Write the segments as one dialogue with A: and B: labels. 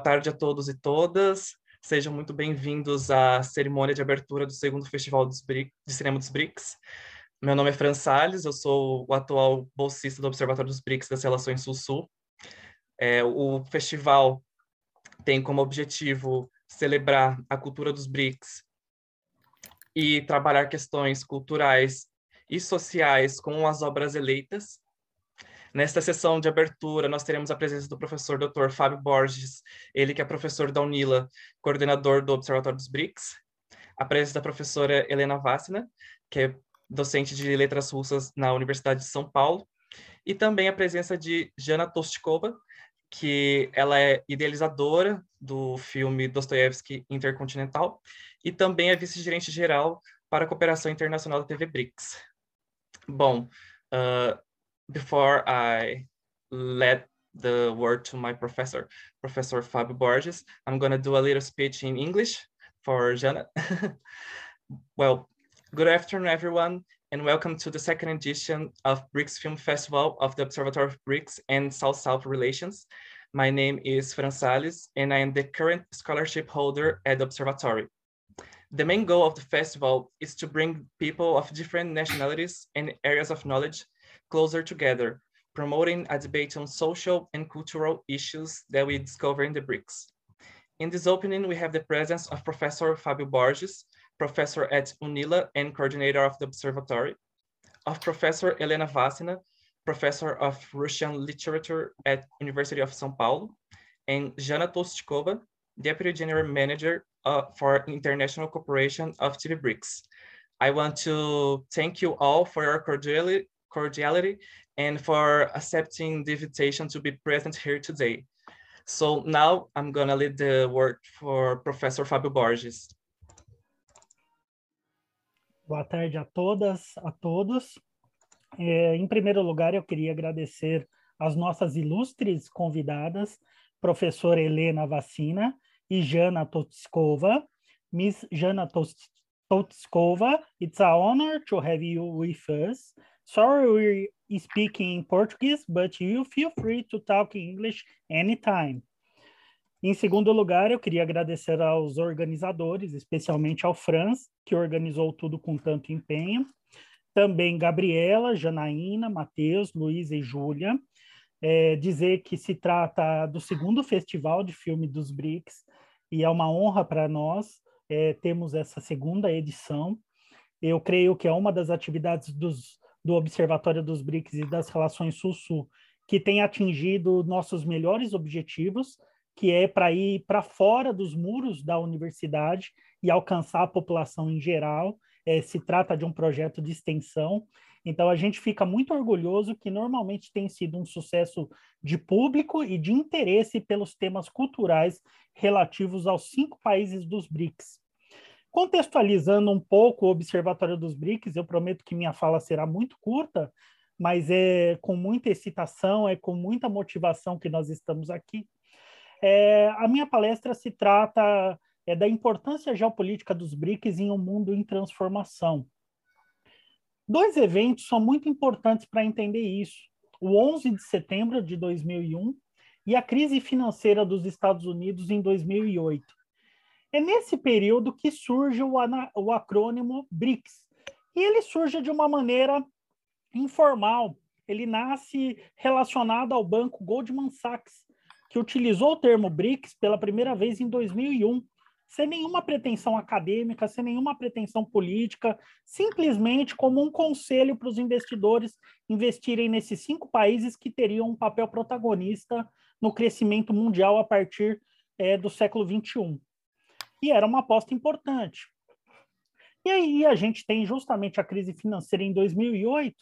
A: tarde a todos e todas. Sejam muito bem-vindos à cerimônia de abertura do segundo Festival dos de Cinema dos BRICS. Meu nome é Fran Salles, eu sou o atual bolsista do Observatório dos BRICS das Relações Sul-Sul. É, o festival tem como objetivo celebrar a cultura dos BRICS e trabalhar questões culturais e sociais com as obras eleitas Nesta sessão de abertura, nós teremos a presença do professor Dr. Fábio Borges, ele que é professor da UNILA, coordenador do Observatório dos BRICS, a presença da professora Helena Vassina, que é docente de letras russas na Universidade de São Paulo, e também a presença de Jana Tostkova, que ela é idealizadora do filme Dostoiévski Intercontinental e também é vice-gerente geral para a cooperação internacional da TV BRICS. Bom, uh, before I let the word to my professor, Professor Fabio Borges, I'm going to do a little speech in English for Janet. well, good afternoon, everyone, and welcome to the second edition of BRICS Film Festival of the Observatory of BRICS and South-South Relations. My name is Fran Salles, and I am the current scholarship holder at the Observatory. The main goal of the festival is to bring people of different nationalities and areas of knowledge closer together, promoting a debate on social and cultural issues that we discover in the BRICS. In this opening, we have the presence of Professor Fabio Borges, professor at UNILA and coordinator of the observatory, of Professor Elena Vassina, professor of Russian literature at University of São Paulo, and Jana Tostikova, deputy general manager uh, for international cooperation of TV BRICS. I want to thank you all for your cordiality, cordiality and for accepting the invitation to be present here today. So now I'm gonna lead the word for Professor Fábio Borges.
B: Boa tarde a todas, a todos. É, em primeiro lugar, eu queria agradecer as nossas ilustres convidadas, professora Helena Vacina e Jana Totskova. Miss Jana Totskova, it's an honor to have you with us. Sorry we're speaking in Portuguese, but you feel free to talk English anytime. Em segundo lugar, eu queria agradecer aos organizadores, especialmente ao Franz, que organizou tudo com tanto empenho. Também Gabriela, Janaína, Matheus, Luiz e Júlia. É, dizer que se trata do segundo festival de filme dos BRICS e é uma honra para nós é, termos essa segunda edição. Eu creio que é uma das atividades dos do Observatório dos BRICS e das Relações Sul-Sul, que tem atingido nossos melhores objetivos, que é para ir para fora dos muros da universidade e alcançar a população em geral. É, se trata de um projeto de extensão. Então, a gente fica muito orgulhoso que normalmente tem sido um sucesso de público e de interesse pelos temas culturais relativos aos cinco países dos BRICS. Contextualizando um pouco o Observatório dos BRICS, eu prometo que minha fala será muito curta, mas é com muita excitação, é com muita motivação que nós estamos aqui. É, a minha palestra se trata é, da importância geopolítica dos BRICS em um mundo em transformação. Dois eventos são muito importantes para entender isso. O 11 de setembro de 2001 e a crise financeira dos Estados Unidos em 2008. É nesse período que surge o, o acrônimo BRICS. E ele surge de uma maneira informal. Ele nasce relacionado ao banco Goldman Sachs, que utilizou o termo BRICS pela primeira vez em 2001, sem nenhuma pretensão acadêmica, sem nenhuma pretensão política, simplesmente como um conselho para os investidores investirem nesses cinco países que teriam um papel protagonista no crescimento mundial a partir é, do século XXI e era uma aposta importante. E aí a gente tem justamente a crise financeira em 2008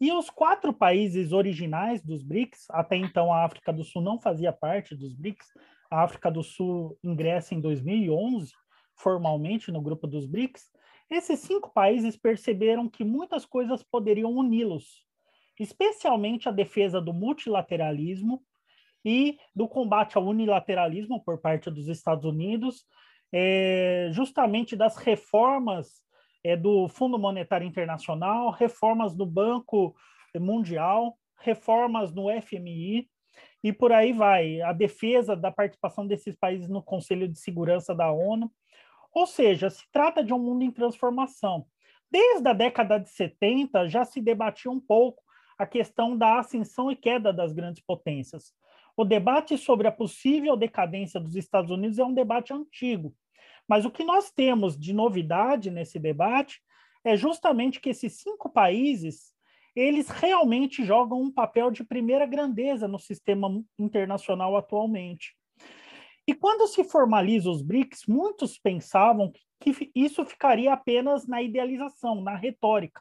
B: e os quatro países originais dos BRICS, até então a África do Sul não fazia parte dos BRICS, a África do Sul ingressa em 2011 formalmente no grupo dos BRICS, esses cinco países perceberam que muitas coisas poderiam uni-los, especialmente a defesa do multilateralismo e do combate ao unilateralismo por parte dos Estados Unidos, é, justamente das reformas é, do Fundo Monetário Internacional, reformas do Banco Mundial, reformas no FMI e por aí vai. A defesa da participação desses países no Conselho de Segurança da ONU. Ou seja, se trata de um mundo em transformação. Desde a década de 70 já se debatia um pouco a questão da ascensão e queda das grandes potências. O debate sobre a possível decadência dos Estados Unidos é um debate antigo. Mas o que nós temos de novidade nesse debate é justamente que esses cinco países eles realmente jogam um papel de primeira grandeza no sistema internacional atualmente. E quando se formaliza os BRICS, muitos pensavam que isso ficaria apenas na idealização, na retórica.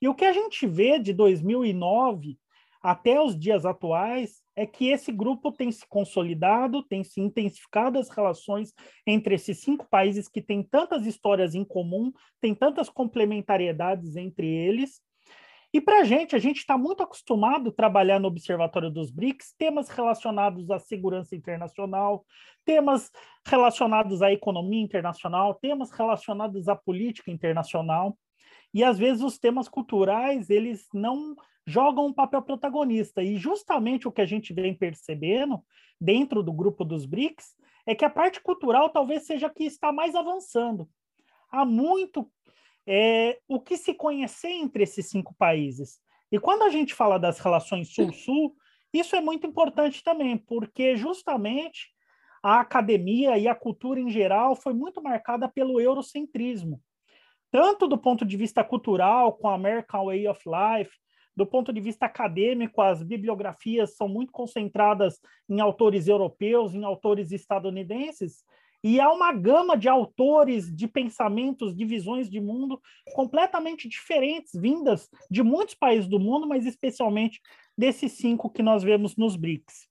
B: E o que a gente vê de 2009 até os dias atuais é que esse grupo tem se consolidado, tem se intensificado as relações entre esses cinco países que têm tantas histórias em comum, tem tantas complementariedades entre eles, e para a gente, a gente está muito acostumado a trabalhar no Observatório dos BRICS, temas relacionados à segurança internacional, temas relacionados à economia internacional, temas relacionados à política internacional. E às vezes os temas culturais, eles não jogam um papel protagonista. E justamente o que a gente vem percebendo dentro do grupo dos BRICS é que a parte cultural talvez seja a que está mais avançando. Há muito é, o que se conhecer entre esses cinco países. E quando a gente fala das relações Sul-Sul, isso é muito importante também, porque justamente a academia e a cultura em geral foi muito marcada pelo eurocentrismo, tanto do ponto de vista cultural, com a American Way of Life, do ponto de vista acadêmico, as bibliografias são muito concentradas em autores europeus, em autores estadunidenses, e há uma gama de autores, de pensamentos, de visões de mundo completamente diferentes, vindas de muitos países do mundo, mas especialmente desses cinco que nós vemos nos BRICS.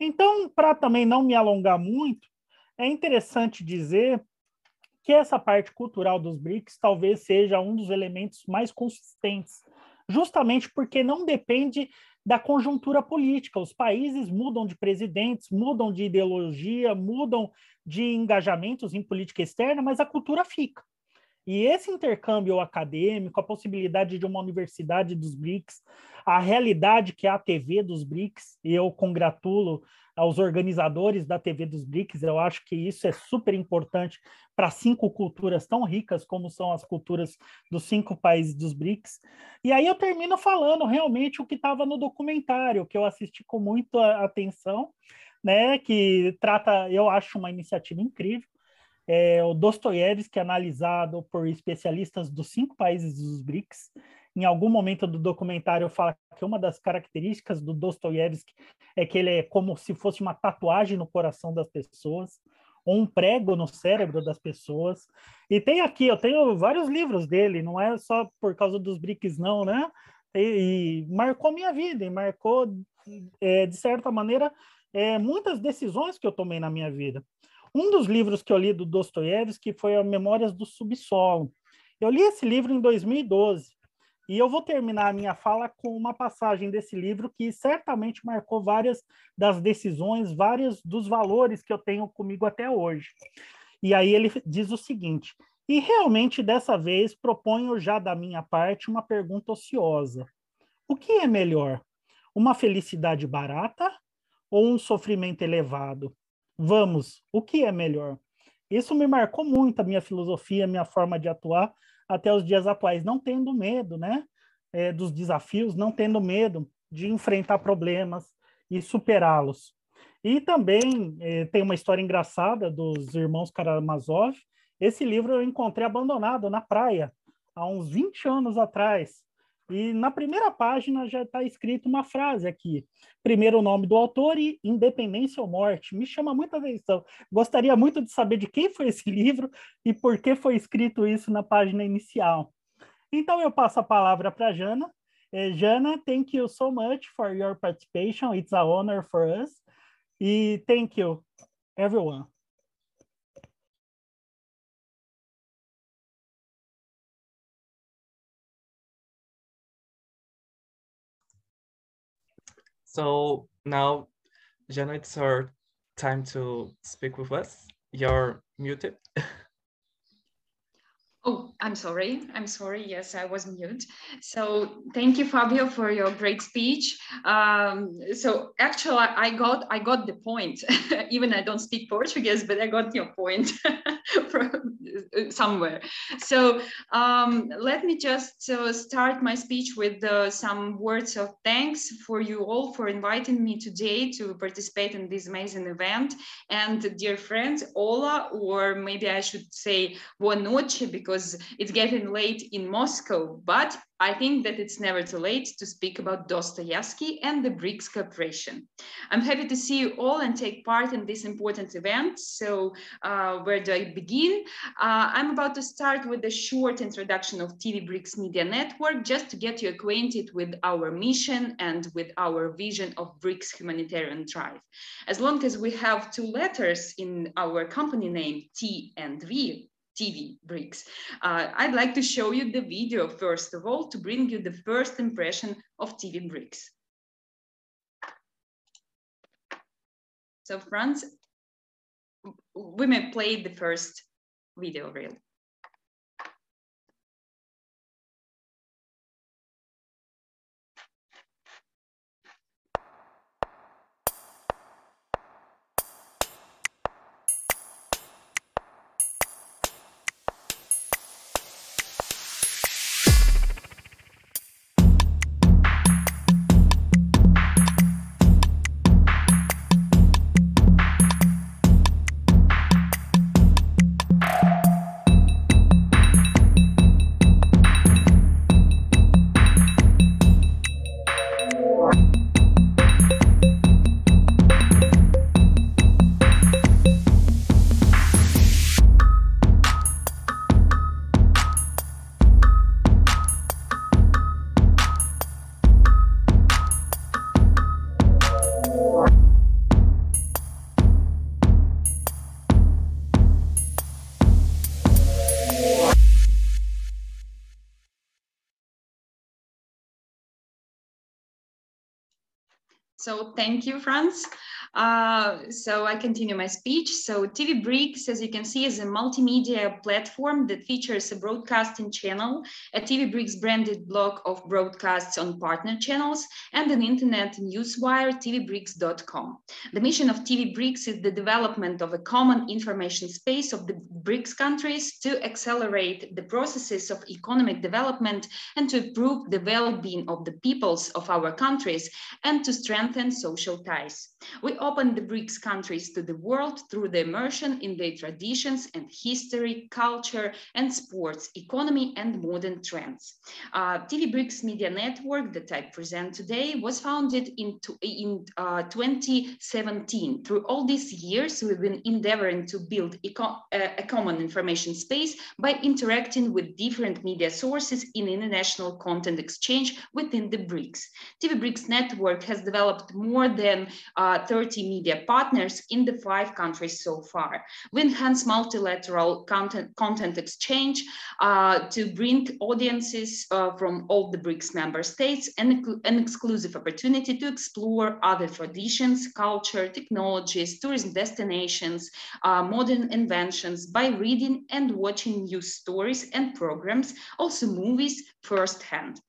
B: Então, para também não me alongar muito, é interessante dizer que essa parte cultural dos BRICS talvez seja um dos elementos mais consistentes, justamente porque não depende da conjuntura política. Os países mudam de presidentes, mudam de ideologia, mudam de engajamentos em política externa, mas a cultura fica. E esse intercâmbio acadêmico, a possibilidade de uma universidade dos BRICS, a realidade que é a TV dos BRICS, e eu congratulo aos organizadores da TV dos BRICS, eu acho que isso é super importante para cinco culturas tão ricas como são as culturas dos cinco países dos BRICS. E aí eu termino falando realmente o que estava no documentário, que eu assisti com muita atenção, né, que trata, eu acho uma iniciativa incrível. É, o Dostoiévski, analisado por especialistas dos cinco países dos BRICS, em algum momento do documentário fala que uma das características do Dostoiévski é que ele é como se fosse uma tatuagem no coração das pessoas, ou um prego no cérebro das pessoas. E tem aqui, eu tenho vários livros dele, não é só por causa dos BRICS, não, né? E, e marcou minha vida, e marcou, é, de certa maneira, é, muitas decisões que eu tomei na minha vida. Um dos livros que eu li do Dostoiévski foi a Memórias do Subsolo. Eu li esse livro em 2012 e eu vou terminar a minha fala com uma passagem desse livro que certamente marcou várias das decisões, vários dos valores que eu tenho comigo até hoje. E aí ele diz o seguinte: e realmente dessa vez proponho já da minha parte uma pergunta ociosa. O que é melhor? Uma felicidade barata ou um sofrimento elevado? Vamos, o que é melhor? Isso me marcou muito a minha filosofia, a minha forma de atuar até os dias atuais, não tendo medo, né, é, dos desafios, não tendo medo de enfrentar problemas e superá-los. E também é, tem uma história engraçada dos irmãos Karamazov. Esse livro eu encontrei abandonado na praia há uns 20 anos atrás. E na primeira página já está escrito uma frase aqui. Primeiro o nome do autor e Independência ou Morte. Me chama muita atenção. Gostaria muito de saber de quem foi esse livro e por que foi escrito isso na página inicial. Então eu passo a palavra para Jana. É, Jana, thank you so much for your participation. It's a honor for us. E thank you, everyone.
A: So now, Jenna, it's your time to speak with us. You're muted.
C: Oh, I'm sorry. I'm sorry. Yes, I was mute. So thank you, Fabio, for your great speech. Um, so actually, I got I got the point. Even I don't speak Portuguese, but I got your point from somewhere. So um, let me just uh, start my speech with uh, some words of thanks for you all for inviting me today to participate in this amazing event. And dear friends, Ola, or maybe I should say buona noche because because it's getting late in Moscow, but I think that it's never too late to speak about Dostoevsky and the BRICS Corporation. I'm happy to see you all and take part in this important event. So uh, where do I begin? Uh, I'm about to start with a short introduction of TV BRICS Media Network, just to get you acquainted with our mission and with our vision of BRICS humanitarian drive. As long as we have two letters in our company name, T and V, TV bricks. Uh, I'd like to show you the video first of all to bring you the first impression of TV bricks. So Franz, we may play the first video reel. So thank you, Franz. Uh, so I continue my speech. So TV BRICS, as you can see, is a multimedia platform that features a broadcasting channel, a TV BRICS branded block of broadcasts on partner channels, and an internet newswire, tvbrics.com. The mission of TV BRICS is the development of a common information space of the BRICS countries to accelerate the processes of economic development and to improve the well-being of the peoples of our countries and to strengthen social ties. We open the BRICS countries to the world through the immersion in their traditions and history, culture and sports, economy and modern trends. Uh, TV BRICS Media Network that I present today was founded in, in uh, 2017. Through all these years, we've been endeavoring to build a, a common information space by interacting with different media sources in international content exchange within the BRICS. TV BRICS Network has developed more than uh, 30 media partners in the five countries so far. We enhance multilateral content, content exchange uh, to bring audiences uh, from all the BRICS member states and an exclusive opportunity to explore other traditions, culture, technologies, tourism destinations, uh, modern inventions by reading and watching news stories and programs, also movies firsthand.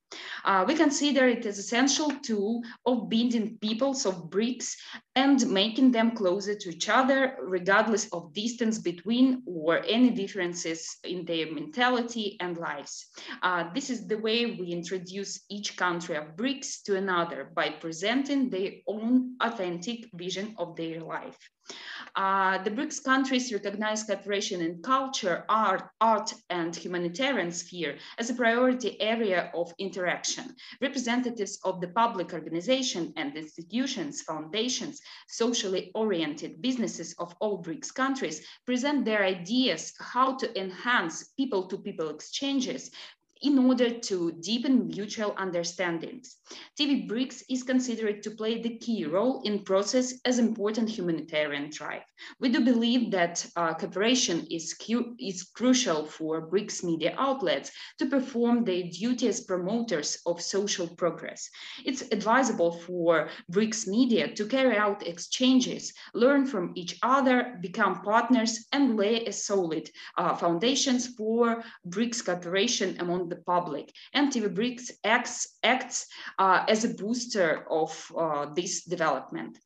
C: Uh, we consider it as essential tool of binding peoples of BRICS and making them closer to each other, regardless of distance between or any differences in their mentality and lives. Uh, this is the way we introduce each country of BRICS to another by presenting their own authentic vision of their life. Uh, the BRICS countries recognize cooperation in culture, art, art, and humanitarian sphere as a priority area of interaction. Representatives of the public organization and institutions, foundations, socially oriented businesses of all BRICS countries present their ideas how to enhance people-to-people -people exchanges in order to deepen mutual understandings. TV BRICS is considered to play the key role in process as important humanitarian drive. We do believe that uh, cooperation is, is crucial for BRICS media outlets to perform their duty as promoters of social progress. It's advisable for BRICS media to carry out exchanges, learn from each other, become partners, and lay a solid uh, foundations for BRICS cooperation among the public. And TV BRICS acts, acts uh, as a booster of uh, this development.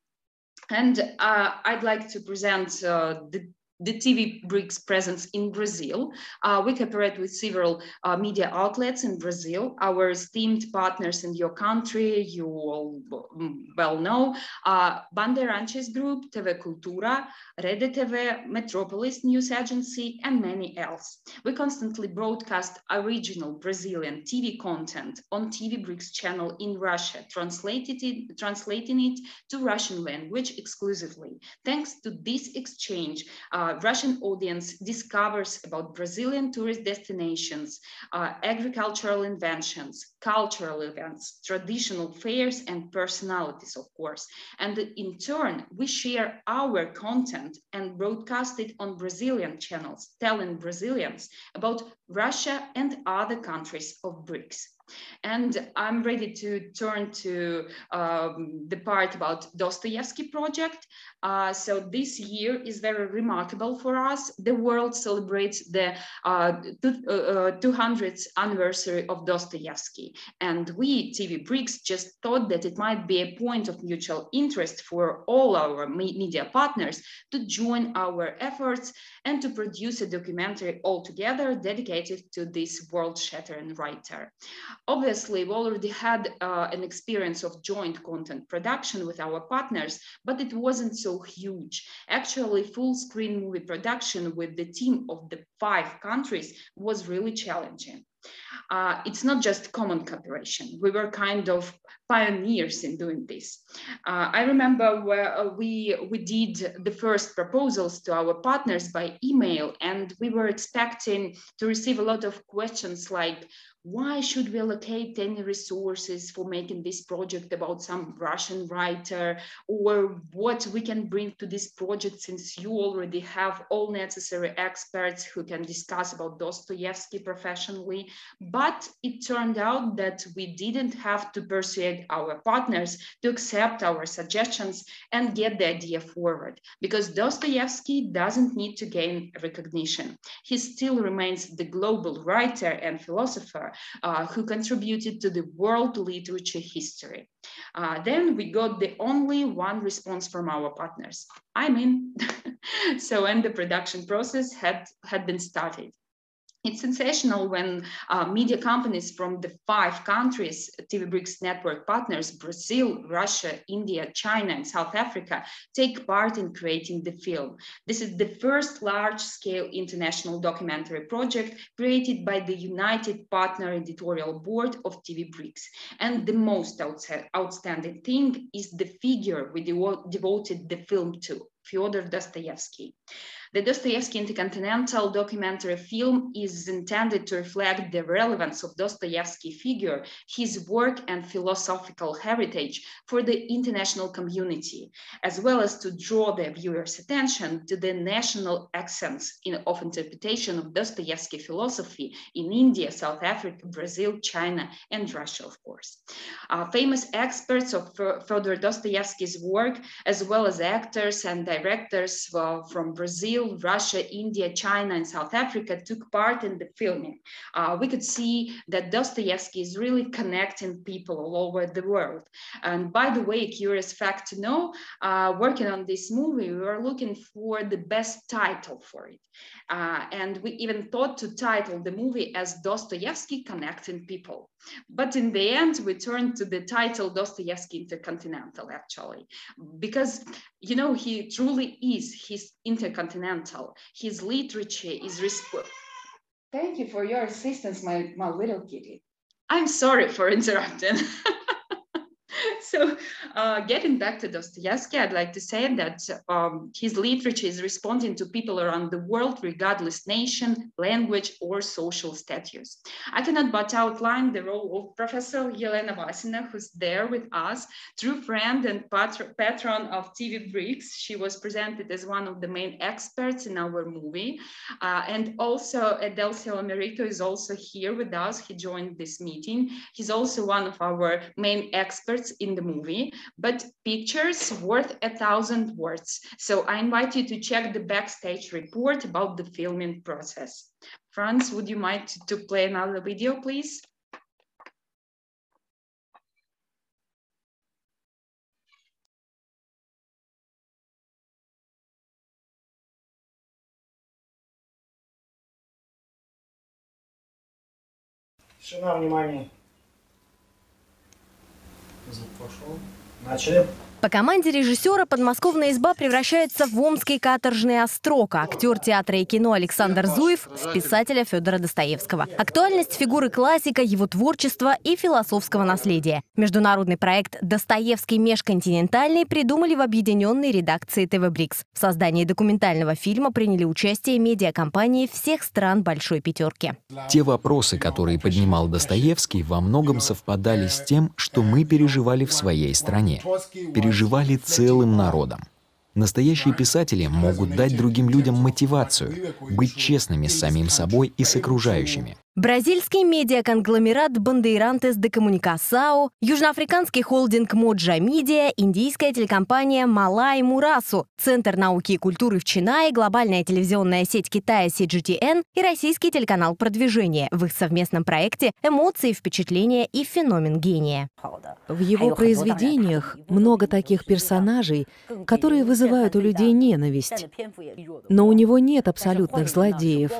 C: And uh, I'd like to present uh, the the TV BRICS presence in Brazil. Uh, we cooperate with several uh, media outlets in Brazil. Our esteemed partners in your country, you all well know, uh, Bandeirantes Group, TV Cultura, Rede TV, Metropolis News Agency, and many else. We constantly broadcast original Brazilian TV content on TV BRICS channel in Russia, translated it, translating it to Russian language exclusively. Thanks to this exchange, uh, uh, Russian audience discovers about Brazilian tourist destinations, uh, agricultural inventions, cultural events, traditional fairs, and personalities, of course. And in turn, we share our content and broadcast it on Brazilian channels, telling Brazilians about Russia and other countries of BRICS. And I'm ready to turn to um, the part about Dostoevsky project. Uh, so this year is very remarkable for us. The world celebrates the uh, 200th uh, uh, anniversary of Dostoevsky. And we, TV BRICS, just thought that it might be a point of mutual interest for all our media partners to join our efforts and to produce a documentary altogether dedicated to this world-shattering writer. Obviously, we already had uh, an experience of joint content production with our partners, but it wasn't so huge. Actually, full screen movie production with the team of the five countries was really challenging. Uh, it's not just common cooperation. We were kind of pioneers in doing this. Uh, I remember where uh, we, we did the first proposals to our partners by email, and we were expecting to receive a lot of questions like, why should we allocate any resources for making this project about some Russian writer or what we can bring to this project since you already have all necessary experts who can discuss about Dostoevsky professionally. But it turned out that we didn't have to persuade our partners to accept our suggestions and get the idea forward because Dostoevsky doesn't need to gain recognition. He still remains the global writer and philosopher uh, who contributed to the world literature history. Uh, then we got the only one response from our partners. I'm in. so, and the production process had, had been started. It's sensational when uh, media companies from the five countries, TV BRICS network partners, Brazil, Russia, India, China, and South Africa, take part in creating the film. This is the first large-scale international documentary project created by the United Partner Editorial Board of TV BRICS. And the most outstanding thing is the figure we devoted the film to, Fyodor Dostoevsky. The Dostoevsky Intercontinental documentary film is intended to reflect the relevance of Dostoevsky figure, his work and philosophical heritage for the international community, as well as to draw the viewer's attention to the national accents in, of interpretation of Dostoevsky philosophy in India, South Africa, Brazil, China, and Russia, of course. Uh, famous experts of Fyodor Dostoevsky's work, as well as actors and directors uh, from Brazil, Brazil, Russia, India, China, and South Africa took part in the filming. Uh, we could see that Dostoevsky is really connecting people all over the world. And by the way, curious fact to know, uh, working on this movie, we were looking for the best title for it. Uh, and we even thought to title the movie as Dostoevsky Connecting People. But in the end, we turned to the title Dostoevsky Intercontinental, actually, because, you know, he truly is, he's intercontinental. His literature is... Thank you for your assistance, my, my little kitty. I'm sorry for interrupting. so Uh, getting back to Dostoevsky, I'd like to say that um, his literature is responding to people around the world, regardless nation, language, or social status. I cannot but outline the role of Professor Yelena Vasina, who's there with us, true friend and patron of TV Bricks. She was presented as one of the main experts in our movie. Uh, and also Adelcio Americo is also here with us. He joined this meeting. He's also one of our main experts in the movie but pictures worth a thousand words. So I invite you to check the backstage report about the filming process. Franz, would you mind to play another video, please?
D: Тишина, внимание. Звук пошел. Начали.
E: По команде режиссера подмосковная изба превращается в омский каторжный острог, актер театра и кино Александр Зуев – в писателя Федора Достоевского. Актуальность фигуры классика, его творчества и философского наследия. Международный проект «Достоевский межконтинентальный» придумали в объединенной редакции ТВ Брикс. В создании документального фильма приняли участие медиакомпании всех стран Большой Пятерки.
F: Те вопросы, которые поднимал Достоевский, во многом совпадали с тем, что мы переживали в своей стране переживали целым народом. Настоящие писатели могут дать другим людям мотивацию, быть честными с самим собой и с окружающими.
E: Бразильский медиаконгломерат Бандейрантес де Комуникасао, южноафриканский холдинг Моджа Мидия, индийская телекомпания Малай Мурасу, Центр науки и культуры в Чинае, глобальная телевизионная сеть Китая CGTN и российский телеканал «Продвижение» в их совместном проекте «Эмоции, впечатления и феномен гения».
G: В его произведениях много таких персонажей, которые вызывают у людей ненависть. Но у него нет абсолютных злодеев.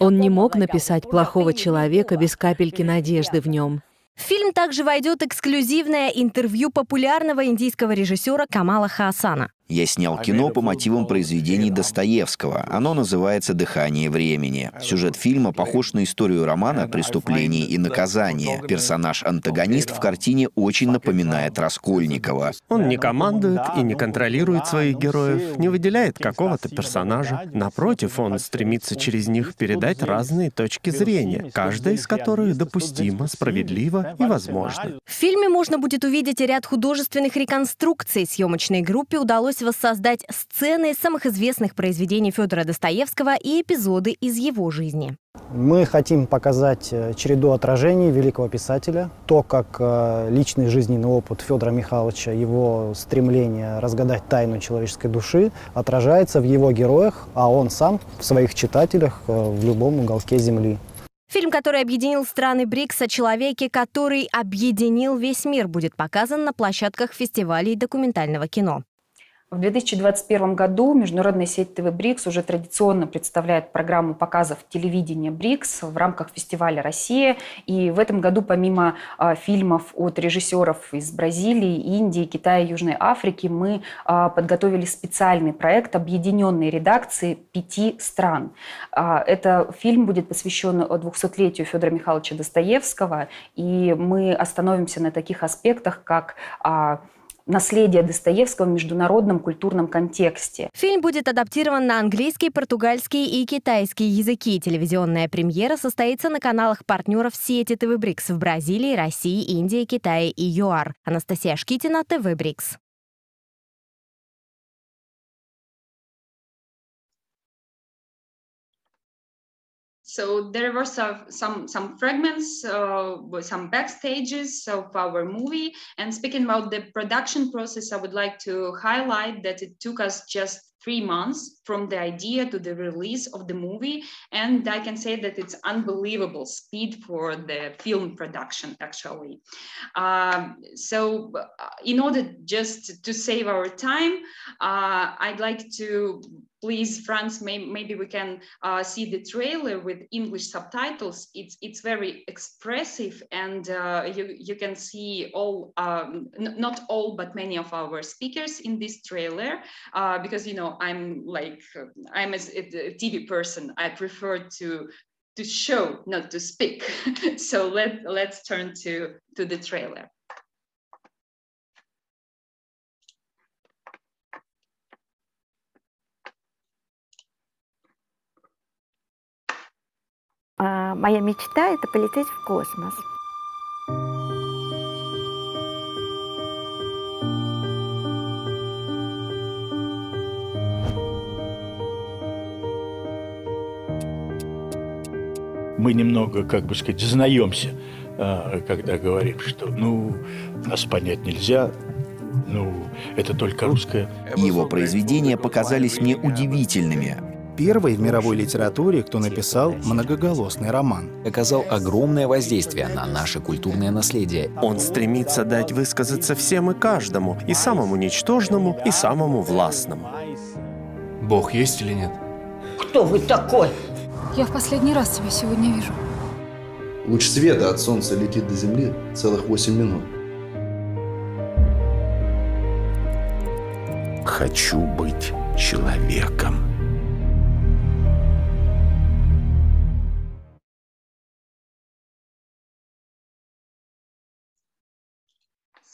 G: Он не мог написать плохого человека без капельки надежды в нем.
E: В фильм также войдет эксклюзивное интервью популярного индийского режиссера Камала Хаасана.
H: Я снял кино по мотивам произведений Достоевского. Оно называется «Дыхание времени». Сюжет фильма похож на историю романа «Преступление и наказание». Персонаж-антагонист в картине очень напоминает Раскольникова.
I: Он не командует и не контролирует своих героев, не выделяет какого-то персонажа. Напротив, он стремится через них передать разные точки зрения, каждая из которых допустима, справедлива и возможна.
E: В фильме можно будет увидеть ряд художественных реконструкций. Съемочной группе удалось удалось воссоздать сцены самых известных произведений Федора Достоевского и эпизоды из его жизни.
D: Мы хотим показать э, череду отражений великого писателя, то, как э, личный жизненный опыт Федора Михайловича, его стремление разгадать тайну человеческой души отражается в его героях, а он сам в своих читателях э, в любом уголке Земли.
E: Фильм, который объединил страны БРИКС о человеке, который объединил весь мир, будет показан на площадках фестивалей документального кино.
J: В 2021 году международная сеть ТВ БРИКС уже традиционно представляет программу показов телевидения БРИКС в рамках фестиваля «Россия». И в этом году помимо а, фильмов от режиссеров из Бразилии, Индии, Китая, Южной Африки мы а, подготовили специальный проект объединенной редакции пяти стран. А, это фильм будет посвящен 200-летию Федора Михайловича Достоевского, и мы остановимся на таких аспектах, как наследие Достоевского в международном культурном контексте.
E: Фильм будет адаптирован на английский, португальский и китайский языки. Телевизионная премьера состоится на каналах партнеров сети ТВ Брикс в Бразилии, России, Индии, Китае и ЮАР. Анастасия Шкитина, ТВ Брикс.
C: So there were some some, some fragments, uh, some backstages of our movie. And speaking about the production process, I would like to highlight that it took us just three months from the idea to the release of the movie. And I can say that it's unbelievable speed for the film production, actually. Um, so uh, in order just to save our time, uh, I'd like to please, Franz, may, maybe we can uh, see the trailer with English subtitles. It's it's very expressive, and uh, you you can see all, um, not all, but many of our speakers in this trailer. Uh, because you know I'm like like uh, I'm a, a TV person. I prefer to to show, not to speak. so let let's turn to to the trailer.
K: Моя мечта – это полететь в космос.
L: Мы немного, как бы сказать, знаемся, а, когда говорим, что, ну, нас понять нельзя, ну, это только русское.
H: Его произведения показались мне удивительными.
M: Первый в мировой литературе, кто написал многоголосный роман.
F: Оказал огромное воздействие на наше культурное наследие.
I: Он стремится дать высказаться всем и каждому, и самому ничтожному, и самому властному.
N: Бог есть или нет?
O: Кто вы такой?
P: Я в последний раз тебя сегодня вижу.
Q: Луч света от солнца летит до земли целых 8 минут.
R: Хочу быть человеком.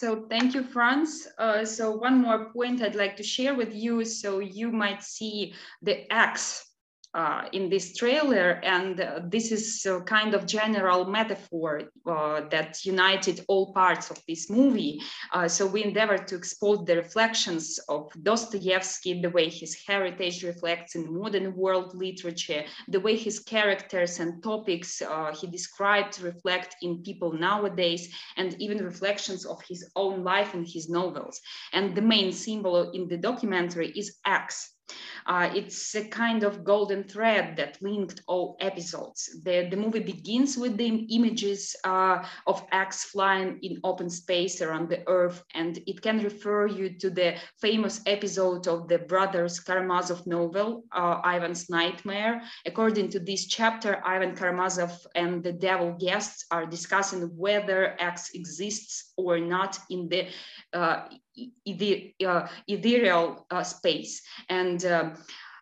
C: So thank you, Franz. Uh, so one more point I'd like to share with you. So you might see the X uh, in this trailer. And uh, this is a kind of general metaphor uh, that united all parts of this movie. Uh, so we endeavored to expose the reflections of Dostoevsky, the way his heritage reflects in modern world literature, the way his characters and topics uh, he described reflect in people nowadays, and even reflections of his own life in his novels. And the main symbol in the documentary is X, uh, it's a kind of golden thread that linked all episodes. The, the movie begins with the images uh, of X flying in open space around the Earth, and it can refer you to the famous episode of the Brothers Karamazov novel, uh, Ivan's Nightmare. According to this chapter, Ivan Karamazov and the devil guests are discussing whether X exists or not in the uh, ethereal uh, space. And um,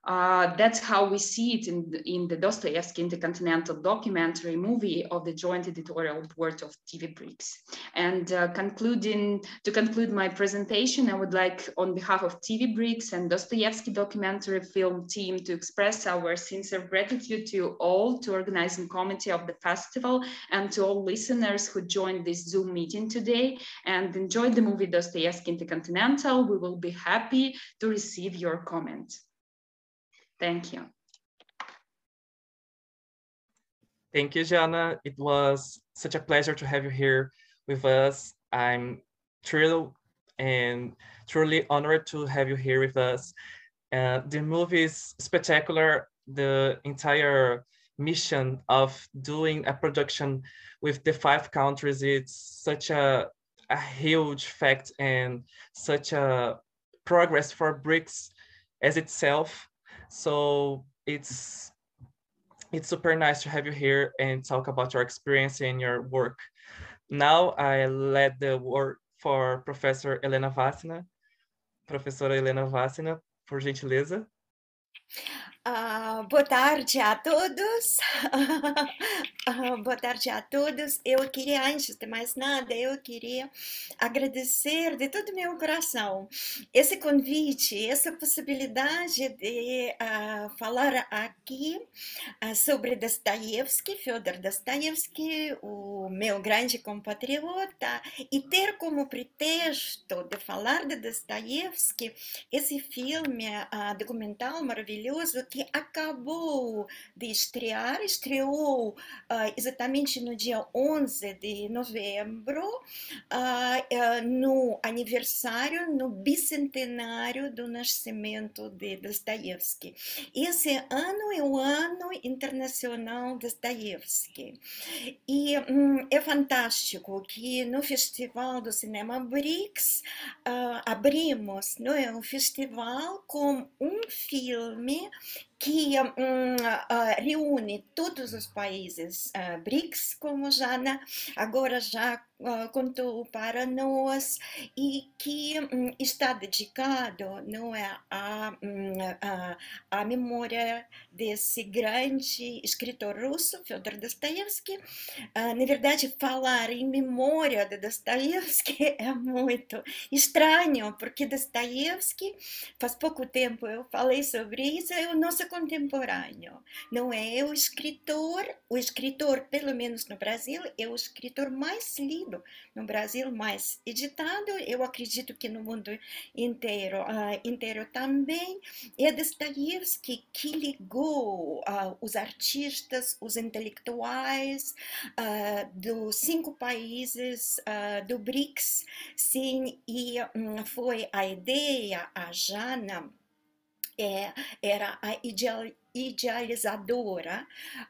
C: uh, that's how we see it in the, in the Dostoevsky Intercontinental documentary movie of the joint editorial board of TV Bricks. And uh, concluding, to conclude my presentation, I would like on behalf of TV Bricks and Dostoevsky documentary film team to express our sincere gratitude to all, to organizing committee of the festival and to all listeners who joined this Zoom meeting today and enjoyed the movie Dostoevsky Intercontinental. We will be happy to receive your comments. Thank you.
A: Thank you, Jana. It was such a pleasure to have you here with us. I'm thrilled and truly honored to have you here with us. Uh, the movie is spectacular. The entire mission of doing a production with the five countries, it's such a, a huge fact and such a progress for BRICS as itself so it's it's super nice to have you here and talk about your experience and your work. Now I let the word for Professor Helena Vassina. Professora Helena Vassina, por gentileza.
S: Uh, boa tarde a todos. uh, boa tarde a todos. Eu queria, antes de mais nada, eu queria agradecer de todo meu coração esse convite, essa possibilidade de uh, falar aqui sobre Dostoiévski, Fyodor Dostoiévski, o meu grande compatriota, e ter como pretexto de falar de Dostoiévski esse filme documental maravilhoso que que acabou de estrear, estreou uh, exatamente no dia 11 de novembro, uh, uh, no aniversário, no bicentenário do nascimento de Dostoiévski. Esse ano é o ano internacional Dostoiévski. E um, é fantástico que no Festival do Cinema BRICS abrimos não é, um festival com um filme que uh, reúne todos os países uh, BRICS, como Jana agora já uh, contou para nós, e que um, está dedicado não é, à, à, memória desse grande escritor russo, Fyodor Dostoevsky. na verdade, falar em memória de Dostoevsky é muito estranho, porque Dostoevsky, faz pouco tempo eu falei sobre isso, é o nosso contemporâneo. Não é o escritor, o escritor, pelo menos no Brasil, é o escritor mais lido no Brasil, mais editado. Eu acredito que no mundo inteiro, uh, inteiro também. É Dostoiévski que ligou uh, os artistas, os intelectuais uh, dos cinco países do BRICS, sim, e um, foi a ideia, a Jana é, era a ideal, idealizadora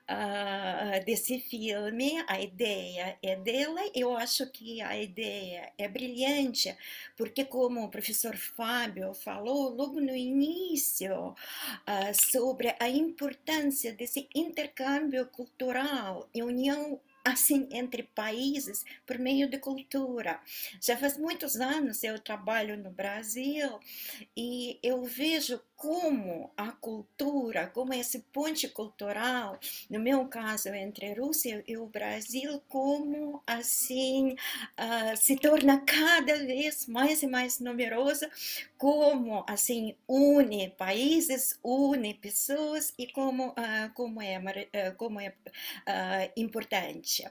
S: uh, desse filme, a ideia é dela, eu acho que a ideia é brilhante, porque como o professor Fábio falou logo no início uh, sobre a importância desse intercâmbio cultural e união assim entre países por meio de cultura. Já faz muitos anos eu trabalho no Brasil e eu vejo como a cultura, como esse ponte cultural, no meu caso entre a Rússia e o Brasil, como assim uh, se torna cada vez mais e mais numerosa, como assim une países, une pessoas e como uh, como é uh, como é importante.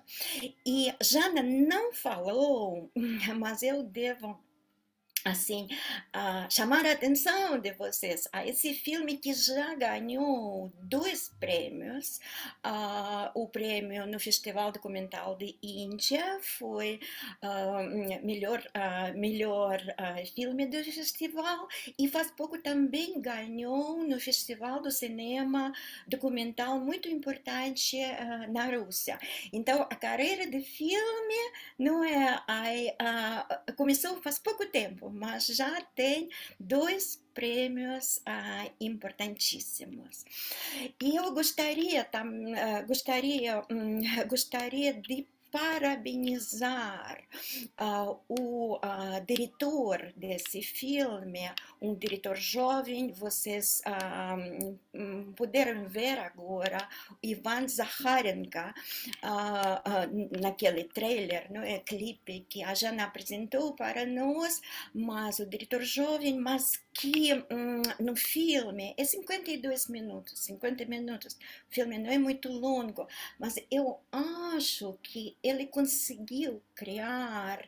S: E Jana não falou, mas eu devo assim, uh, chamar a atenção de vocês a esse filme que já ganhou dois prêmios. Uh, o prêmio no Festival Documental de Índia foi uh, melhor, melhor filme do festival e faz pouco também ganhou no Festival do Cinema Documental muito importante na Rússia. Então, a carreira de filme não é, começou faz pouco tempo, mas já tem dois prêmios ah, importantíssimos. E eu gostaria, tam, ah, gostaria, hum, gostaria de parabenizar uh, o uh, diretor desse filme, um diretor jovem, vocês uh, puderam ver agora, Ivan Zaharenko, naquele trailer, não é, clipe que a Jana apresentou para nós, mas o diretor jovem, mas que um, no filme é 52 minutos, 50 minutos, o filme não é muito longo, mas eu acho que ele conseguiu criar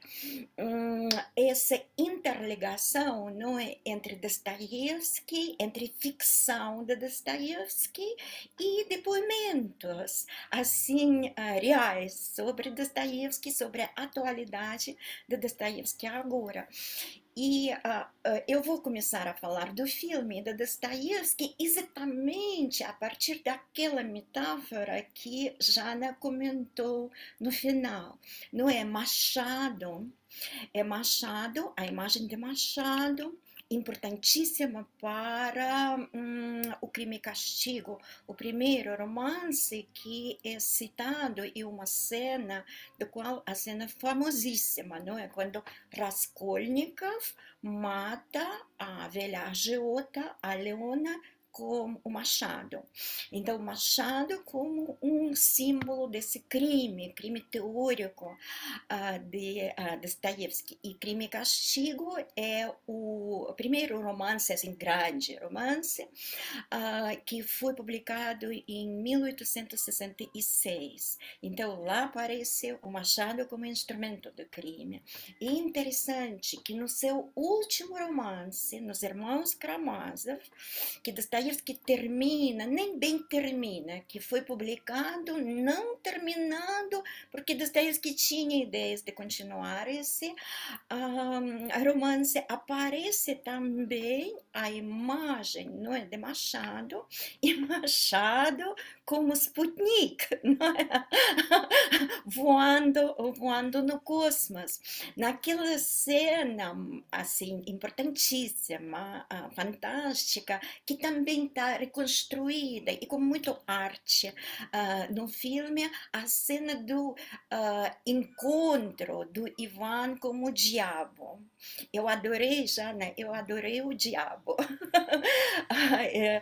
S: um, essa interligação não é, entre Dostoiévski, entre ficção de Dostoiévski e depoimentos assim reais sobre Dostoiévski, sobre a atualidade de Dostoiévski agora. E uh, uh, eu vou começar a falar do filme da Dostoiévski exatamente a partir daquela metáfora que Jana comentou no final. Não é Machado, é Machado, a imagem de Machado importantíssima para hum, o crime e castigo. O primeiro romance que é citado e uma cena do qual a cena é famosíssima, não é? Quando Raskolnikov mata a velha agiota, a Leona, com o machado. Então, o machado como um símbolo desse crime, crime teórico uh, de uh, Dostoiévski. E Crime e Castigo é o primeiro romance, assim, grande romance, uh, que foi publicado em 1866. Então, lá aparece o machado como instrumento do crime. E interessante que no seu último romance, Nos Irmãos Karamazov, que Que termina, nem bem termina, que foi publicado não terminando, porque Dostoiévski tinha ideias de continuar esse um, romance. Aparece também a imagem não é, de Machado, e Machado como Sputnik, é? voando, voando no cosmos. Naquela cena, assim, importantíssima, ah, fantástica, que também está reconstruída e com muito arte uh, no filme a cena do uh, encontro do Ivan com o diabo. Eu adorei, Jana, eu adorei o diabo. é,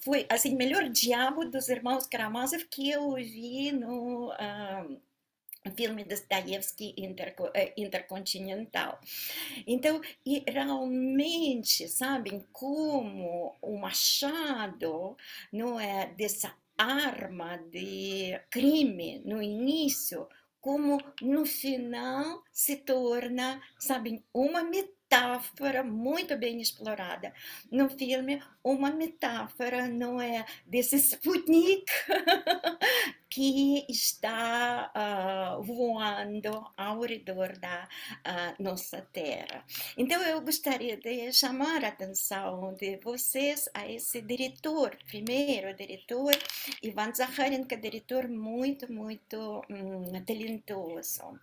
S: foi assim melhor diabo dos irmãos Karamazov que eu vi no filme Dostoiévski Interco, eh, Intercontinental. Então, e realmente, sabem, como o Machado não é dessa arma de crime no início, como no final se torna, sabem, uma metáfora muito bem explorada. No filme, uma metáfora não é? Desse Sputnik que está uh, voando ao redor da uh, nossa Terra. Então, eu gostaria de chamar a atenção de vocês a esse diretor, primeiro diretor, Ivan Zakharenko, diretor muito, muito um, talentoso.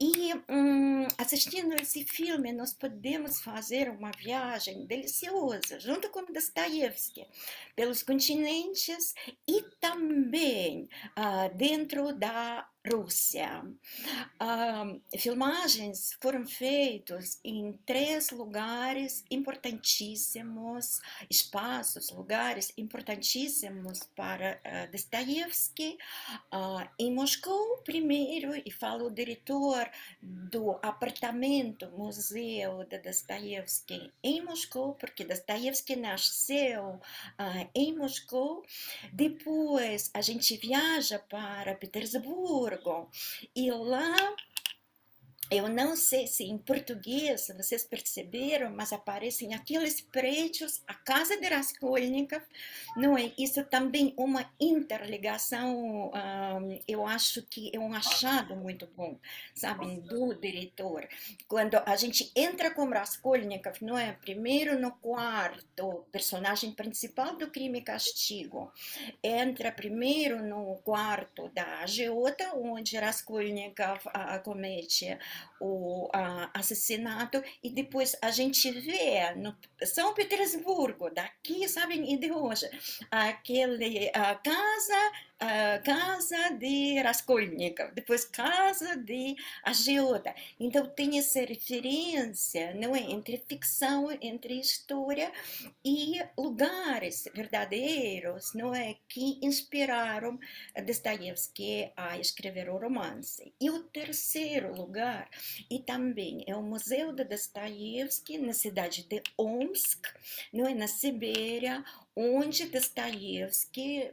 S: E um, assistindo esse filme, nós podemos fazer uma viagem deliciosa, junto com Dostoiévski, pelos continentes e também uh, dentro da Rússia. Uh, filmagens foram feitas em três lugares importantíssimos, espaços, lugares importantíssimos para uh, Dostoiévski. Uh, em Moscou, primeiro, e falo o diretor do apartamento Museu de Dostoiévski em Moscou, porque Dostoiévski nasceu em Moscou. Depois, a gente viaja para Petersburgo e lá eu não sei se em português vocês perceberam, mas aparecem aqueles prédios, a casa de Raskolnikov, não é? Isso também uma interligação, um, eu acho que é um achado muito bom, sabe, do diretor. Quando a gente entra com Raskolnikov, não é? Primeiro no quarto, personagem principal do Crime e Castigo, entra primeiro no quarto da agiota, onde Raskolnikov uh, comete o uh, assassinato e depois a gente vê no São Petersburgo, daqui, sabem, e de hoje, aquele uh, casa casa de Raskolnikov, depois casa de agiota. Então tem essa referência, não é, entre ficção, entre história e lugares verdadeiros, não é, que inspiraram Dostoiévski a escrever o romance. E o terceiro lugar, e também é o Museu de Dostoiévski na cidade de Omsk, não é, na Sibéria, onde Dostoiévski,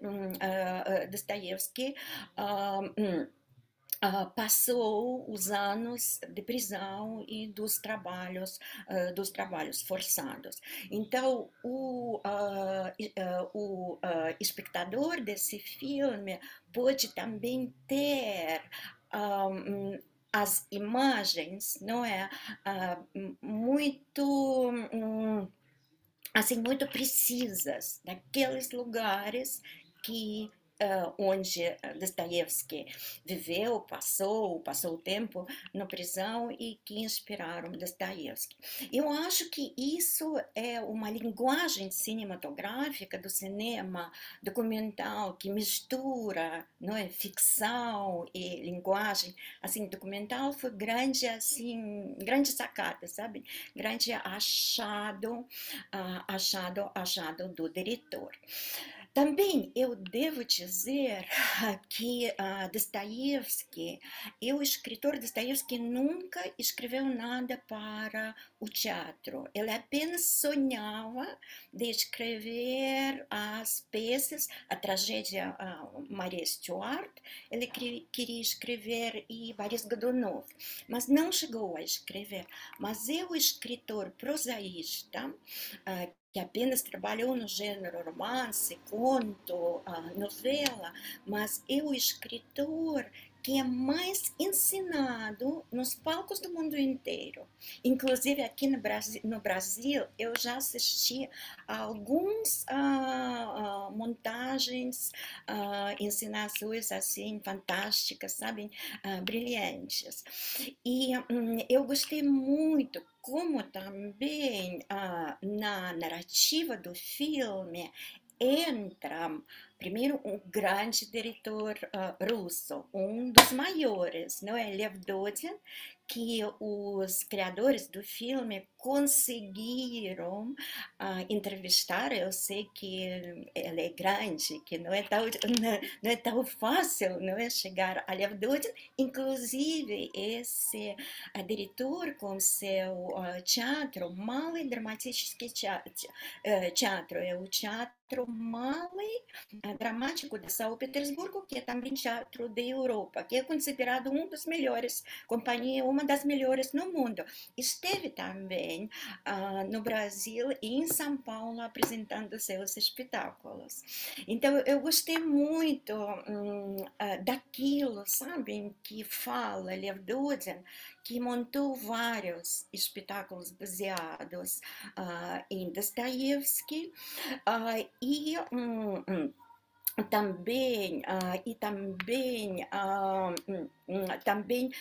S: uh, passou os anos de prisão e dos trabalhos dos trabalhos forçados. Então o, o espectador desse filme pode também ter as imagens, não é, muito assim muito precisas daqueles lugares que uh, onde Dostoiévski viveu, passou, passou o tempo na prisão e que inspiraram Dostoiévski. Eu acho que isso é uma linguagem cinematográfica do cinema documental que mistura, não é, ficção e linguagem. Assim, documental foi grande assim, grande sacada, sabe? Grande achado, uh, achado, achado do diretor. Também eu devo dizer que uh, Dostoiévski, o escritor Dostoiévski nunca escreveu nada para o teatro. Ele apenas sonhava de escrever as peças, a tragédia uh, Maria Stuart, ele queria escrever e Boris Godunov, mas não chegou a escrever. Mas é o escritor prosaísta uh, que apenas trabalhou no gênero romance, conto, novela, mas é o escritor que é mais ensinado nos palcos do mundo inteiro. Inclusive aqui no Brasil, no Brasil eu já assisti a algumas uh, uh, montagens, uh, ensinações assim fantásticas, sabem, brilhantes. E um, eu gostei muito como também na narrativa do filme entra primeiro um grande diretor uh, russo, um dos maiores, não é, Lev Dodin, que os criadores do filme conseguiram uh, entrevistar. Eu sei que ele é grande, que não é tão, não é tão fácil não é, chegar a Lev Dodin. Inclusive, esse uh, diretor com seu uh, teatro, Малый драматический teatro, é o teatro Malый dramático de São Petersburgo, que é também teatro da Europa, que é considerado um dos melhores, companhia, uma das melhores no mundo. Esteve também uh, no Brasil e em São Paulo apresentando seus espetáculos. Então, eu gostei muito um, uh, daquilo, sabe, que fala Lev Dodin, que montou vários espetáculos baseados uh, em Dostoiévski e um, um, também e também uh, também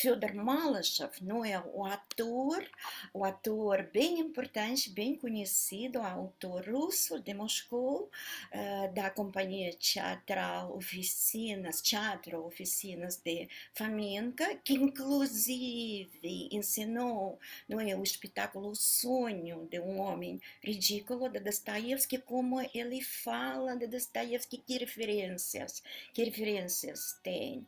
S: Fyodor Malashov, não é o ator, o ator bem importante, bem conhecido, autor russo de Moscou, da companhia teatral Oficinas, Teatro Oficinas de Fomenko, que inclusive ensinou, não é, o espetáculo O Sonho de um Homem Ridículo de Dostoiévski, como ele fala de Dostoiévski, que referências, que referências tem.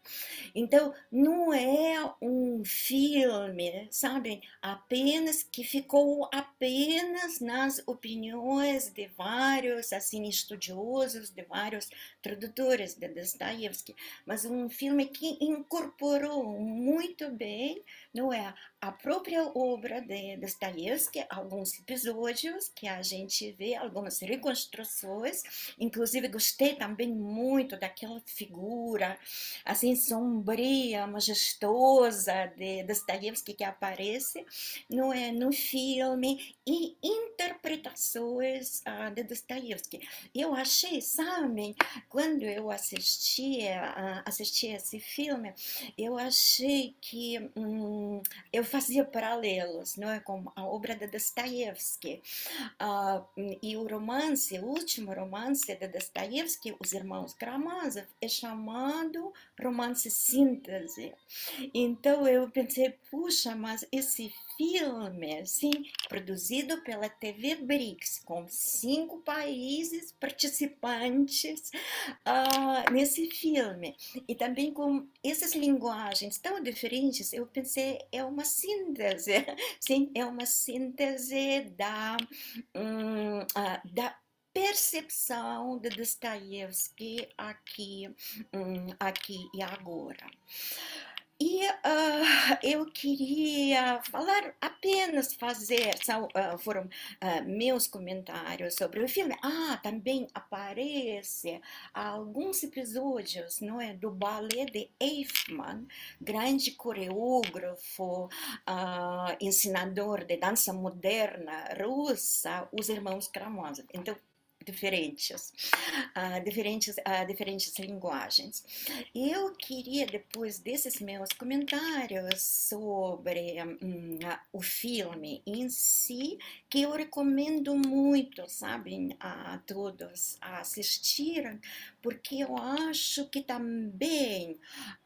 S: Então, não é um filme, sabe, apenas que ficou apenas nas opiniões de vários assim estudiosos, de vários tradutores de Dostoiévski, mas um filme que incorporou muito bem, não é, a própria obra de Dostoiévski, alguns episódios que a gente vê, algumas reconstruções, inclusive gostei também muito daquela figura assim sombria, majestosa de Dostoiévski que aparece no, é, no filme e interpretações uh, de Dostoiévski. Eu achei, sabem, quando eu assisti, uh, assisti esse filme, eu achei que um, eu fazia paralelos não é, com a obra de Dostoiévski. Uh, e o romance, o último romance de Dostoiévski, Os Irmãos Karamazov, é chamado romance síntese. Então eu pensei, puxa, mas esse filme, sim, produzido pela TV BRICS, com cinco países participantes uh, nesse filme, e também com essas linguagens tão diferentes, eu pensei, é uma síntese, sim, é uma síntese da, um, uh, da percepção de Dostoiévski aqui, um, aqui e agora. E uh, eu queria falar, apenas fazer, são, uh, foram uh, meus comentários sobre o filme. Ah, também aparece alguns episódios não é, do balé de Eichmann, grande coreógrafo, ensinador de dança moderna russa, os irmãos Karamazov. Então, diferentes, uh, diferentes, uh, diferentes linguagens. Eu queria, depois desses meus comentários sobre um, o filme em si, que eu recomendo muito, sabem, a todos a assistirem, porque eu acho que também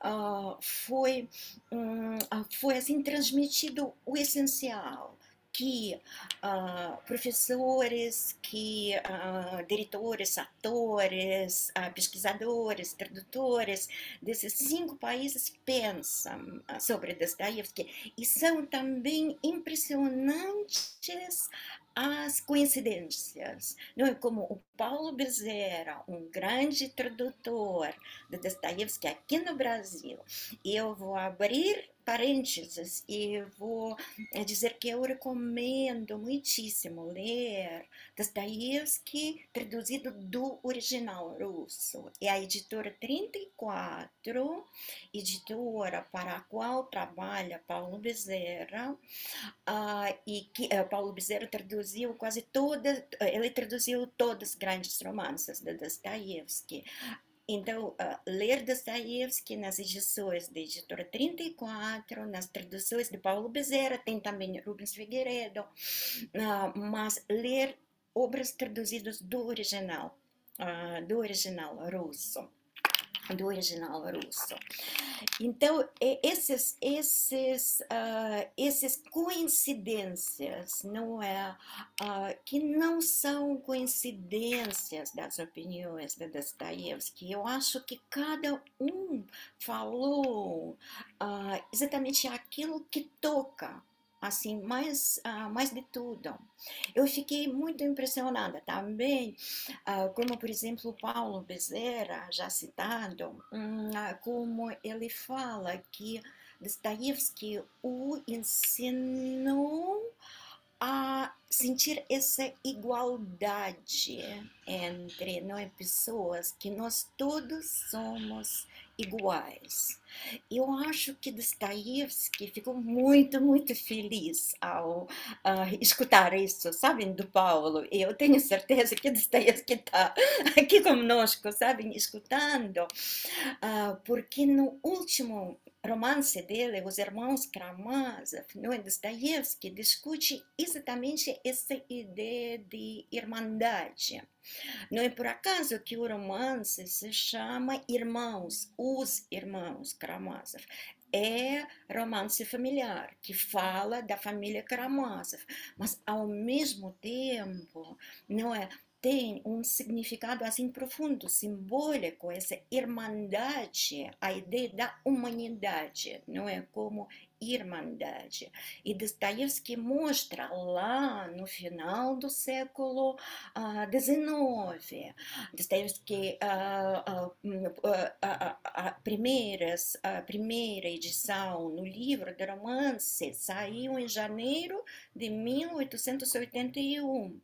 S: uh, foi, um, foi assim transmitido o essencial que uh, professores, que uh, diretores, atores, uh, pesquisadores, tradutores desses cinco países pensam sobre Dostoiévski e são também impressionantes as coincidências. Não é como o Paulo Bezerra, um grande tradutor de Dostoiévski aqui no Brasil. Eu vou abrir parênteses e vou eh, dizer que eu recomendo muitíssimo ler Dostoiévski traduzido do original russo. É a editora 34, editora para a qual trabalha Paulo Bezerra, uh, e que uh, Paulo Bezerra traduziu quase todas, uh, ele traduziu todos os grandes romances de Dostoiévski. Então, uh, ler Dostoiévski nas edições da editora 34, nas traduções de Paulo Bezerra, tem também Rubens Figueiredo, uh, mas ler obras traduzidas do original, uh, do original russo. Do original russo. Então, esses, esses, uh, essas coincidências, não é, uh, que não são coincidências das opiniões de Dostoiévski. Eu acho que cada um falou uh, exatamente aquilo que toca assim, mais, uh, mais de tudo. Eu fiquei muito impressionada também, uh, como, por exemplo, Paulo Bezerra, já citado, um, uh, como ele fala que Dostoiévski o ensinou a sentir essa igualdade entre nós pessoas, que nós todos somos iguais. Eu acho que Dostoiévski ficou muito, muito feliz ao uh, escutar isso, sabem, do Paulo. Eu tenho certeza que Dostoiévski está aqui conosco, sabem, escutando, uh, porque no último romance dele, Os Irmãos Karamazov, no Dostoiévski discute exatamente essa ideia de irmandade. Não é por acaso que o romance se chama Irmãos, Os Irmãos Karamazov. É romance familiar, que fala da família Karamazov, mas ao mesmo tempo, não é? tem um significado assim profundo, simbólico, essa irmandade, a ideia da humanidade, não é? Como irmandade. E Dostoiévski mostra lá no final do século XIX. Uh, Dostoiévski, uh, uh, a, primeiras, primeira edição no livro de romance saiu em janeiro de 1881,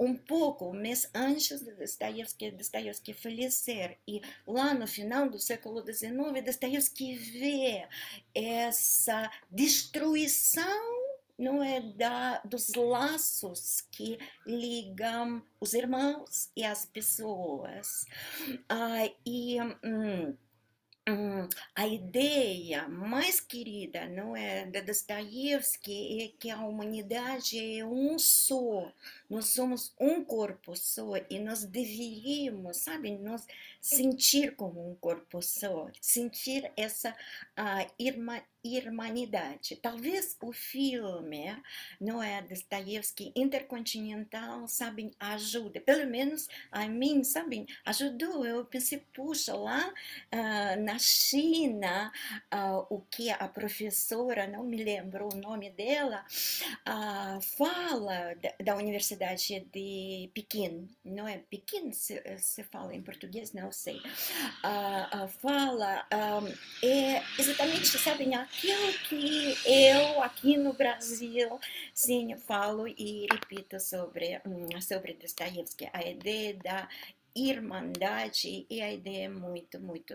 S: um pouco, mês antes de Dostoiévski, Dostoiévski falecer. E lá no final do século XIX, Dostoiévski vê essa essa destruição não é da dos laços que ligam os irmãos e as pessoas. Ah, e hum, hum, a ideia mais querida não é da Dostoiévski é que a humanidade é um só. Nós somos um corpo só e nós deveríamos sabe nós sentir como um corpo só sentir essa uh, irma, irmanidade. Talvez o filme, não é, Dostoiévski, Intercontinental, sabem, ajude. Pelo menos a mim, sabem, ajudou. Eu pensei, puxa, lá uh, na China, uh, o que a professora, não me lembro o nome dela, uh, fala da, da, Universidade de Pequim, não é? Pequim se, se fala em português, não sei. fala, um, é exatamente, sabem, aquilo que eu aqui no Brasil sim falo e repito sobre hum, sobre Dostoiévski a ideia da irmandade e a ideia é muito muito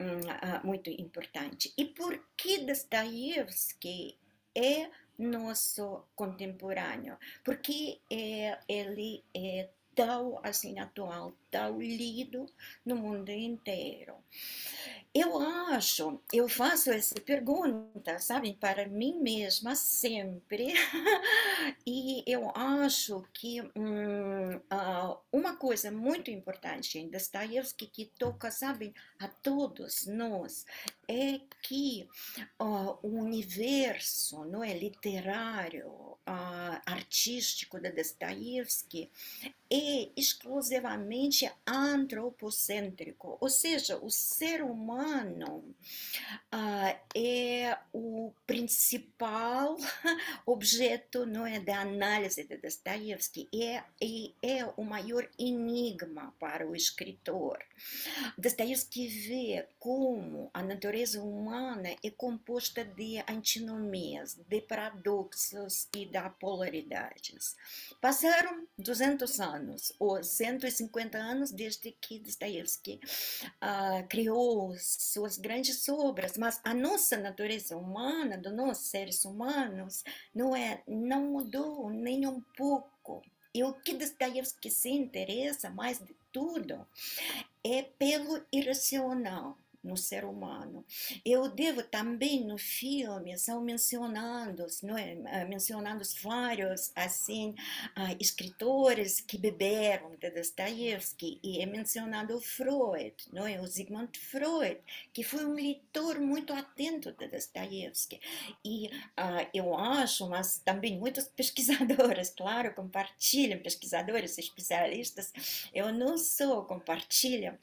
S: hum, muito importante e por que Dostoiévski é nosso contemporâneo porque é, ele é tão assim atual, tão lido no mundo inteiro. Eu acho, eu faço essa pergunta, sabe, para mim mesma sempre, e eu acho que hum, uh, uma coisa muito importante em Dostoiévski que toca, sabe, a todos nós, é que uh, o universo não é, literário, uh, artístico de Dostoiévski é exclusivamente antropocêntrico, ou seja, o ser humano uh, é o principal objeto não é, da análise de Dostoiévski é, é, é o maior enigma para o escritor. Dostoiévski vê como a natureza humana é composta de antinomias, de paradoxos e de polaridades. Passaram 200 anos, ou 150 anos, desde que Dostoiévski uh, criou suas grandes obras, mas a nossa natureza humana, dos nossos seres humanos, não, é, não mudou nem um pouco. E o que Dostoiévski se interessa mais de tudo é pelo irracional, no ser humano. Eu devo também no filme são mencionados, não é? Ah, mencionados vários assim uh, escritores que beberam de Dostoiévski e é mencionado Freud, não é? O Sigmund Freud, que foi um leitor muito atento de Dostoiévski. E uh, eu acho, mas também muitos pesquisadores, claro, compartilham, pesquisadores especialistas, eu não sou, compartilham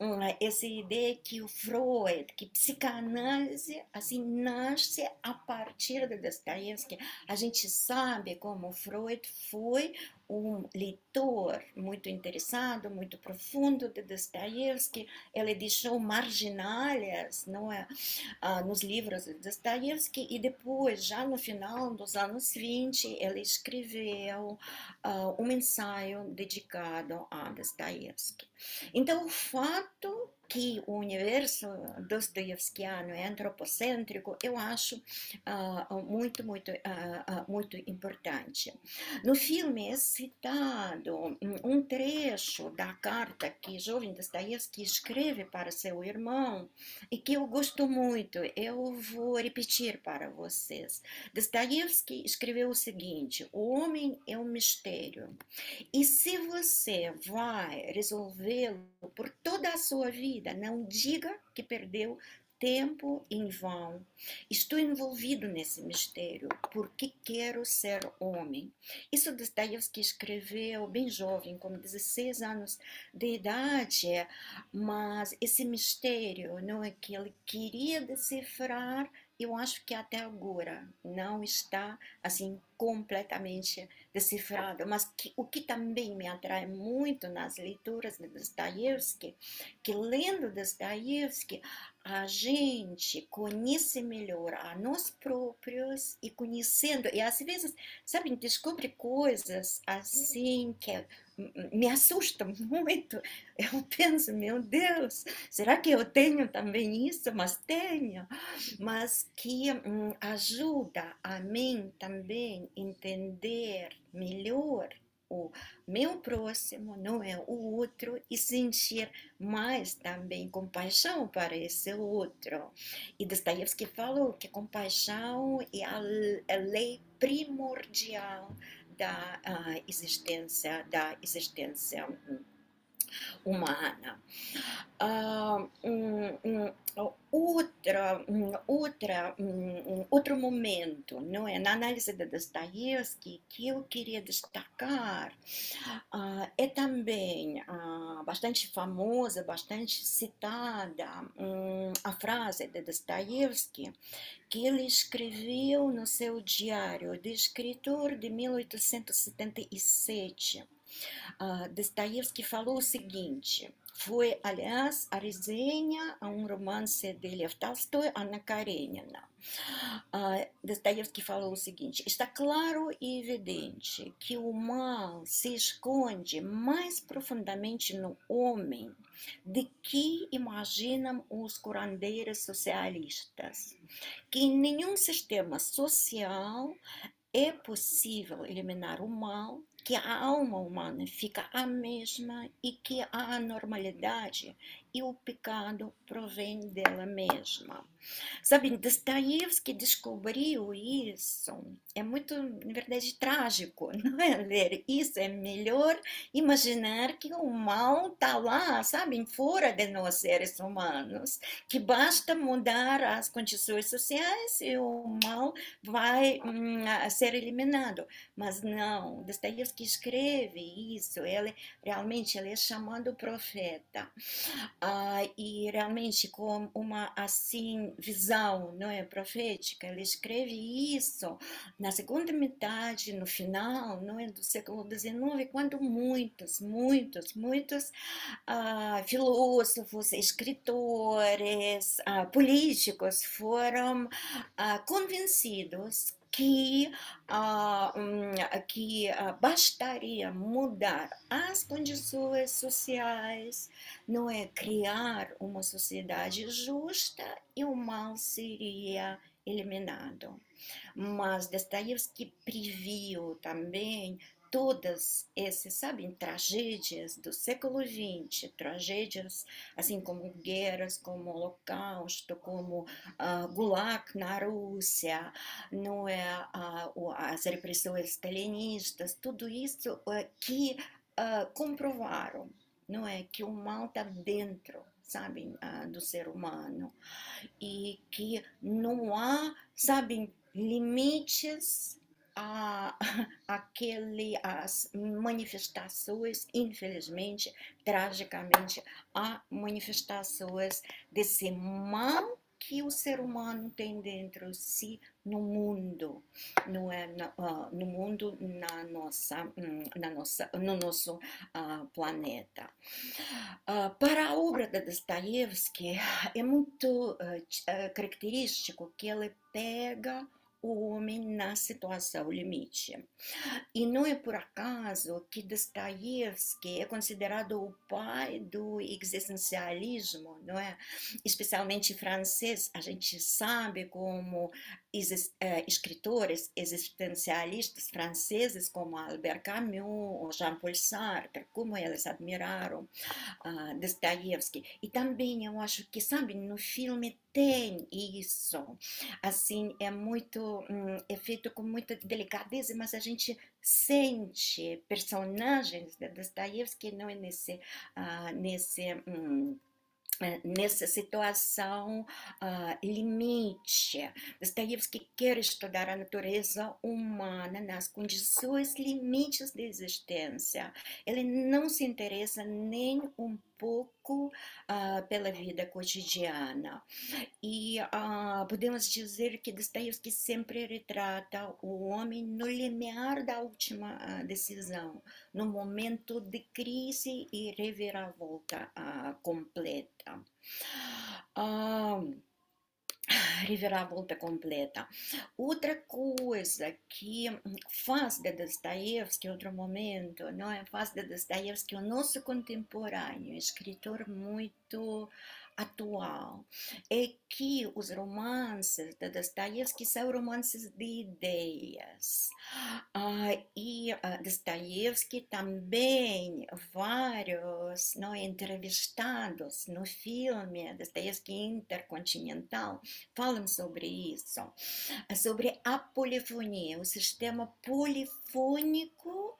S: um, essa ideia que o Freud, que psicanálise assim nasce a partir de Dostoiévski. A gente sabe como Freud foi um leitor muito interessado, muito profundo de Dostoiévski. Ele deixou marginalhas não é, ah, nos livros de Dostoiévski e depois, já no final dos anos 20, ele escreveu ah, um ensaio dedicado a Dostoiévski. Então, o fato que o universo dostoiévskiano é antropocêntrico, eu acho uh, muito, muito, uh, muito importante. No filme é citado um trecho da carta que jovem Dostoiévski escreve para seu irmão e que eu gosto muito. Eu vou repetir para vocês. Dostoiévski escreveu o seguinte: o homem é um mistério e se você vai resolvê-lo por toda a sua vida vida. Não diga que perdeu tempo em vão. Estou envolvido nesse mistério porque quero ser homem. Isso Dostoiévski escreveu bem jovem, com 16 anos de idade, mas esse mistério não é que ele queria decifrar eu acho que até agora não está assim completamente decifrado, mas que, o que também me atrai muito nas leituras de Dostoiévski, que lendo Dostoiévski a gente conhece melhor a nós próprios e conhecendo e às vezes sabe descobre coisas assim que me assusta muito. Eu penso, meu Deus, será que eu tenho também isso? Mas tenho. Mas que hum, ajuda a mim também entender melhor o meu próximo, não é o outro, e sentir mais também compaixão para esse outro. E Dostoiévski falou que compaixão é a, a lei primordial da uh, existência da existência humana. Uh, outra, outra, outro momento, não é? Na análise de Dostoiévski, que eu queria destacar, uh, é também uh, bastante famosa, bastante citada, a frase de Dostoiévski, que ele escreveu no seu diário de escritor de 1877 Uh, falou o seguinte: foi, aliás, a resenha a um romance de Lev Tolstói, Anna Karenina. Uh, falou o seguinte: está claro e evidente que o mal se esconde mais profundamente no homem do que imaginam os curandeiros socialistas, que em nenhum sistema social é possível eliminar o mal que a alma humana fica a mesma e que a anormalidade e o pecado provém dela mesma. Sabe, Dostoiévski descobriu isso. É muito, na verdade, trágico, não é? Ler isso é melhor imaginar que o mal está lá, sabe, fora de nós seres humanos, que basta mudar as condições sociais e o mal vai hum, ser eliminado. Mas não, Dostoiévski escreve isso, ele realmente ele é chamado profeta. Ah, e realmente com uma assim visão não é profética ele escreve isso na segunda metade no final não é do século XIX quando muitos muitos muitos ah, filósofos escritores ah, políticos foram ah, convencidos que, uh, que uh, bastaria mudar as condições sociais, não é criar uma sociedade justa e o mal seria eliminado. Mas Dostoiévski previu também todas essas, sabem, tragédias do século XX, tragédias assim como guerras, como Holocausto, como uh, Gulag na Rússia, não é, uh, as repressões stalinistas, tudo isso uh, que comprovaram, não é, que o mal está dentro sabem, do ser humano e que não há, sabem, limites a, aquele, as manifestações, infelizmente, tragicamente, há manifestações desse mal que o ser humano tem dentro de si no mundo, no, é, no, uh, no mundo, na nossa, hum, na nossa, no nosso uh, planeta. Uh, para a obra de Dostoiévski é muito característico que ele pega o homem na situação limite. E não é por acaso que Dostoiévski é considerado o pai do existencialismo, não é? Especialmente francês, a gente sabe como escritores existencialistas franceses como Albert Camus ou Jean-Paul Sartre, como eles admiraram uh, Dostoiévski. E também eu acho que, sabe, no filme tem isso. Assim, é muito, hum, é feito com muita delicadeza, mas a gente sente personagens de Dostoiévski não é nesse, uh, nesse eh, nessa situação uh, limite. Dostoiévski quer estudar a natureza humana nas condições limites da existência. Ele não se interessa nem um pouco uh, pela vida cotidiana. E uh, podemos dizer que Dostoiévski sempre retrata o homem no limiar da última uh, decisão, no momento de crise e reviravolta completa. Reviravolta completa. Outra coisa que faz de Dostoiévski, outro momento, não é? Faz de Dostoiévski o nosso contemporâneo, escritor muito atual é que os romances de Dostoiévski são romances de ideias. Uh, e Dostoiévski também, vários não, entrevistados no filme Dostoiévski Intercontinental falam sobre isso, sobre a polifonia, o sistema polifônico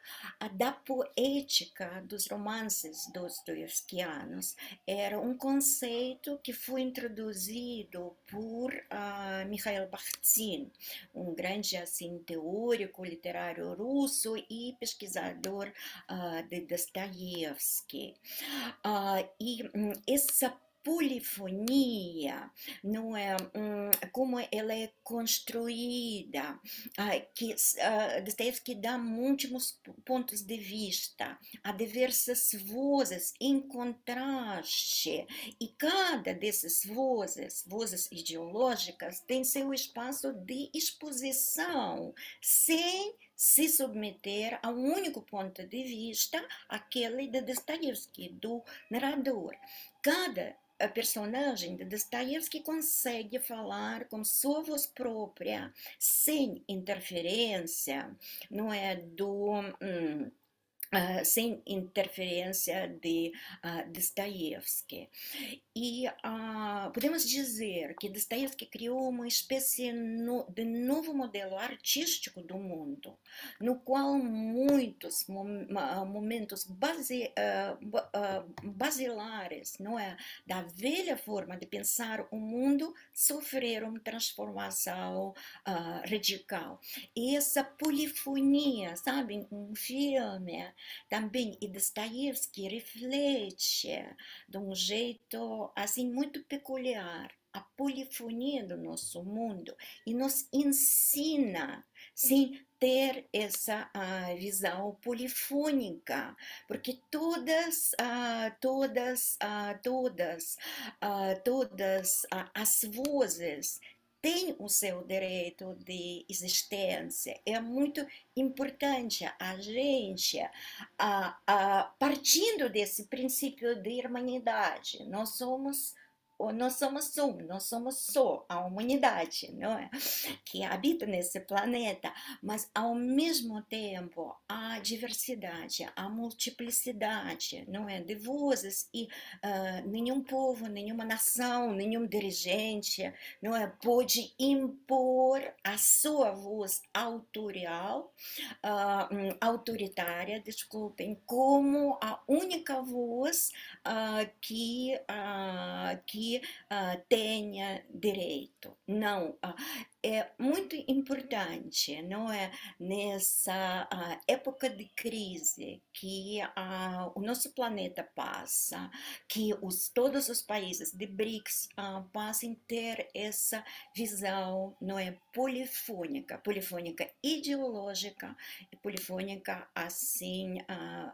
S: da poética dos romances dostoiévskianos. Era um conceito conceito que foi introduzido por uh, Mikhail Bakhtin, um grande assim, teórico literário russo e pesquisador uh, de Dostoiévski. Uh, e um, essa polifonia, não é? Hum, como ela é construída, ah, que Dostoevsky dá múltiplos pontos de vista, há diversas vozes em contraste, e cada dessas vozes, vozes ideológicas, tem seu espaço de exposição, sem se submeter a um único ponto de vista, aquele de Dostoevsky, do narrador. Cada a personagem de Dostoiévski consegue falar com sua voz própria, sem interferência, não é? Do hum, Uh, sem interferência de uh, Dostoiévski. E uh, podemos dizer que Dostoiévski criou uma espécie no, de novo modelo artístico do mundo, no qual muitos mom, momentos base, basilares não é, da velha forma de pensar o mundo sofreram transformação radical. E essa polifonia, sabem, um filme também e Dostoiévski reflete de um jeito assim muito peculiar a polifonia do nosso mundo e nos ensina sem ter essa visão polifônica, porque todas, todas, todas, todas as vozes tem o seu direito de existência. É muito importante a gente, a, a, partindo desse princípio de humanidade, nós somos nós somos um, nós somos só a humanidade, não é? Que habita nesse planeta, mas ao mesmo tempo a diversidade, a multiplicidade, não é? De vozes e uh, nenhum povo, nenhuma nação, nenhum dirigente, não é? Pode impor a sua voz autorial, uh, autoritária, desculpem, como a única voz uh, que, que uh, tenha direito. Não, uh, é muito importante, não é? Nessa uh, época de crise que uh, o nosso planeta passa, que os, todos os países de BRICS uh, passem a ter essa visão, não é? Polifônica, polifônica ideológica polifônica, assim,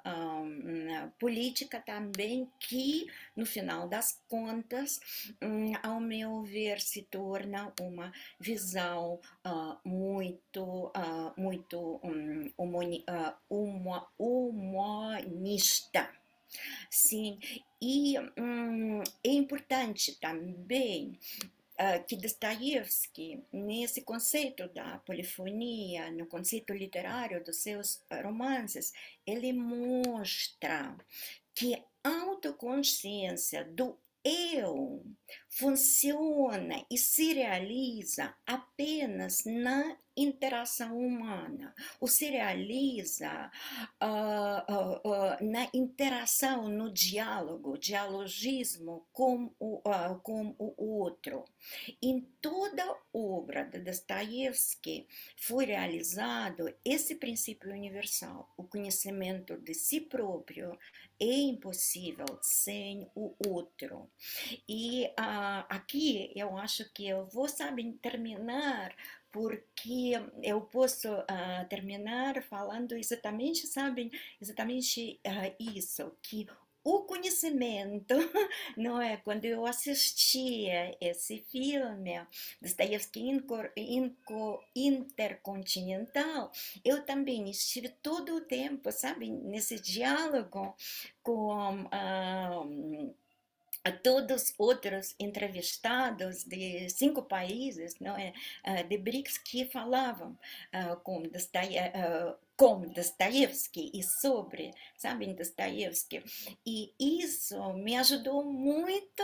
S: um, política também, que no final das contas, um, ao meu ver, se torna uma visão visão uh, muito, uh, muito um, humani, uh, uma, humanista. Sim, e um, é importante também que Dostoiévski, nesse conceito da polifonia, no conceito literário dos seus romances, ele mostra que a autoconsciência do eu funciona e se realiza apenas na interação humana, ou se realiza uh, uh, uh, na interação, no diálogo, dialogismo com o, com o outro. Em toda obra de Dostoiévski foi realizado esse princípio universal, o conhecimento de si próprio é impossível sem o outro. E aqui eu acho que eu vou, sabe, terminar porque eu posso uh, terminar falando exatamente, sabem, exatamente uh, isso, que o conhecimento, não é? Quando eu assistia esse filme, Dostoiévski Intercontinental, eu também estive todo o tempo, sabe, nesse diálogo com. Uh, a todos outros entrevistados de cinco países não é, ah, de BRICS que falavam uh, com, uh, com Dostoiévski e sobre, sabem, Dostoiévski. E isso me ajudou muito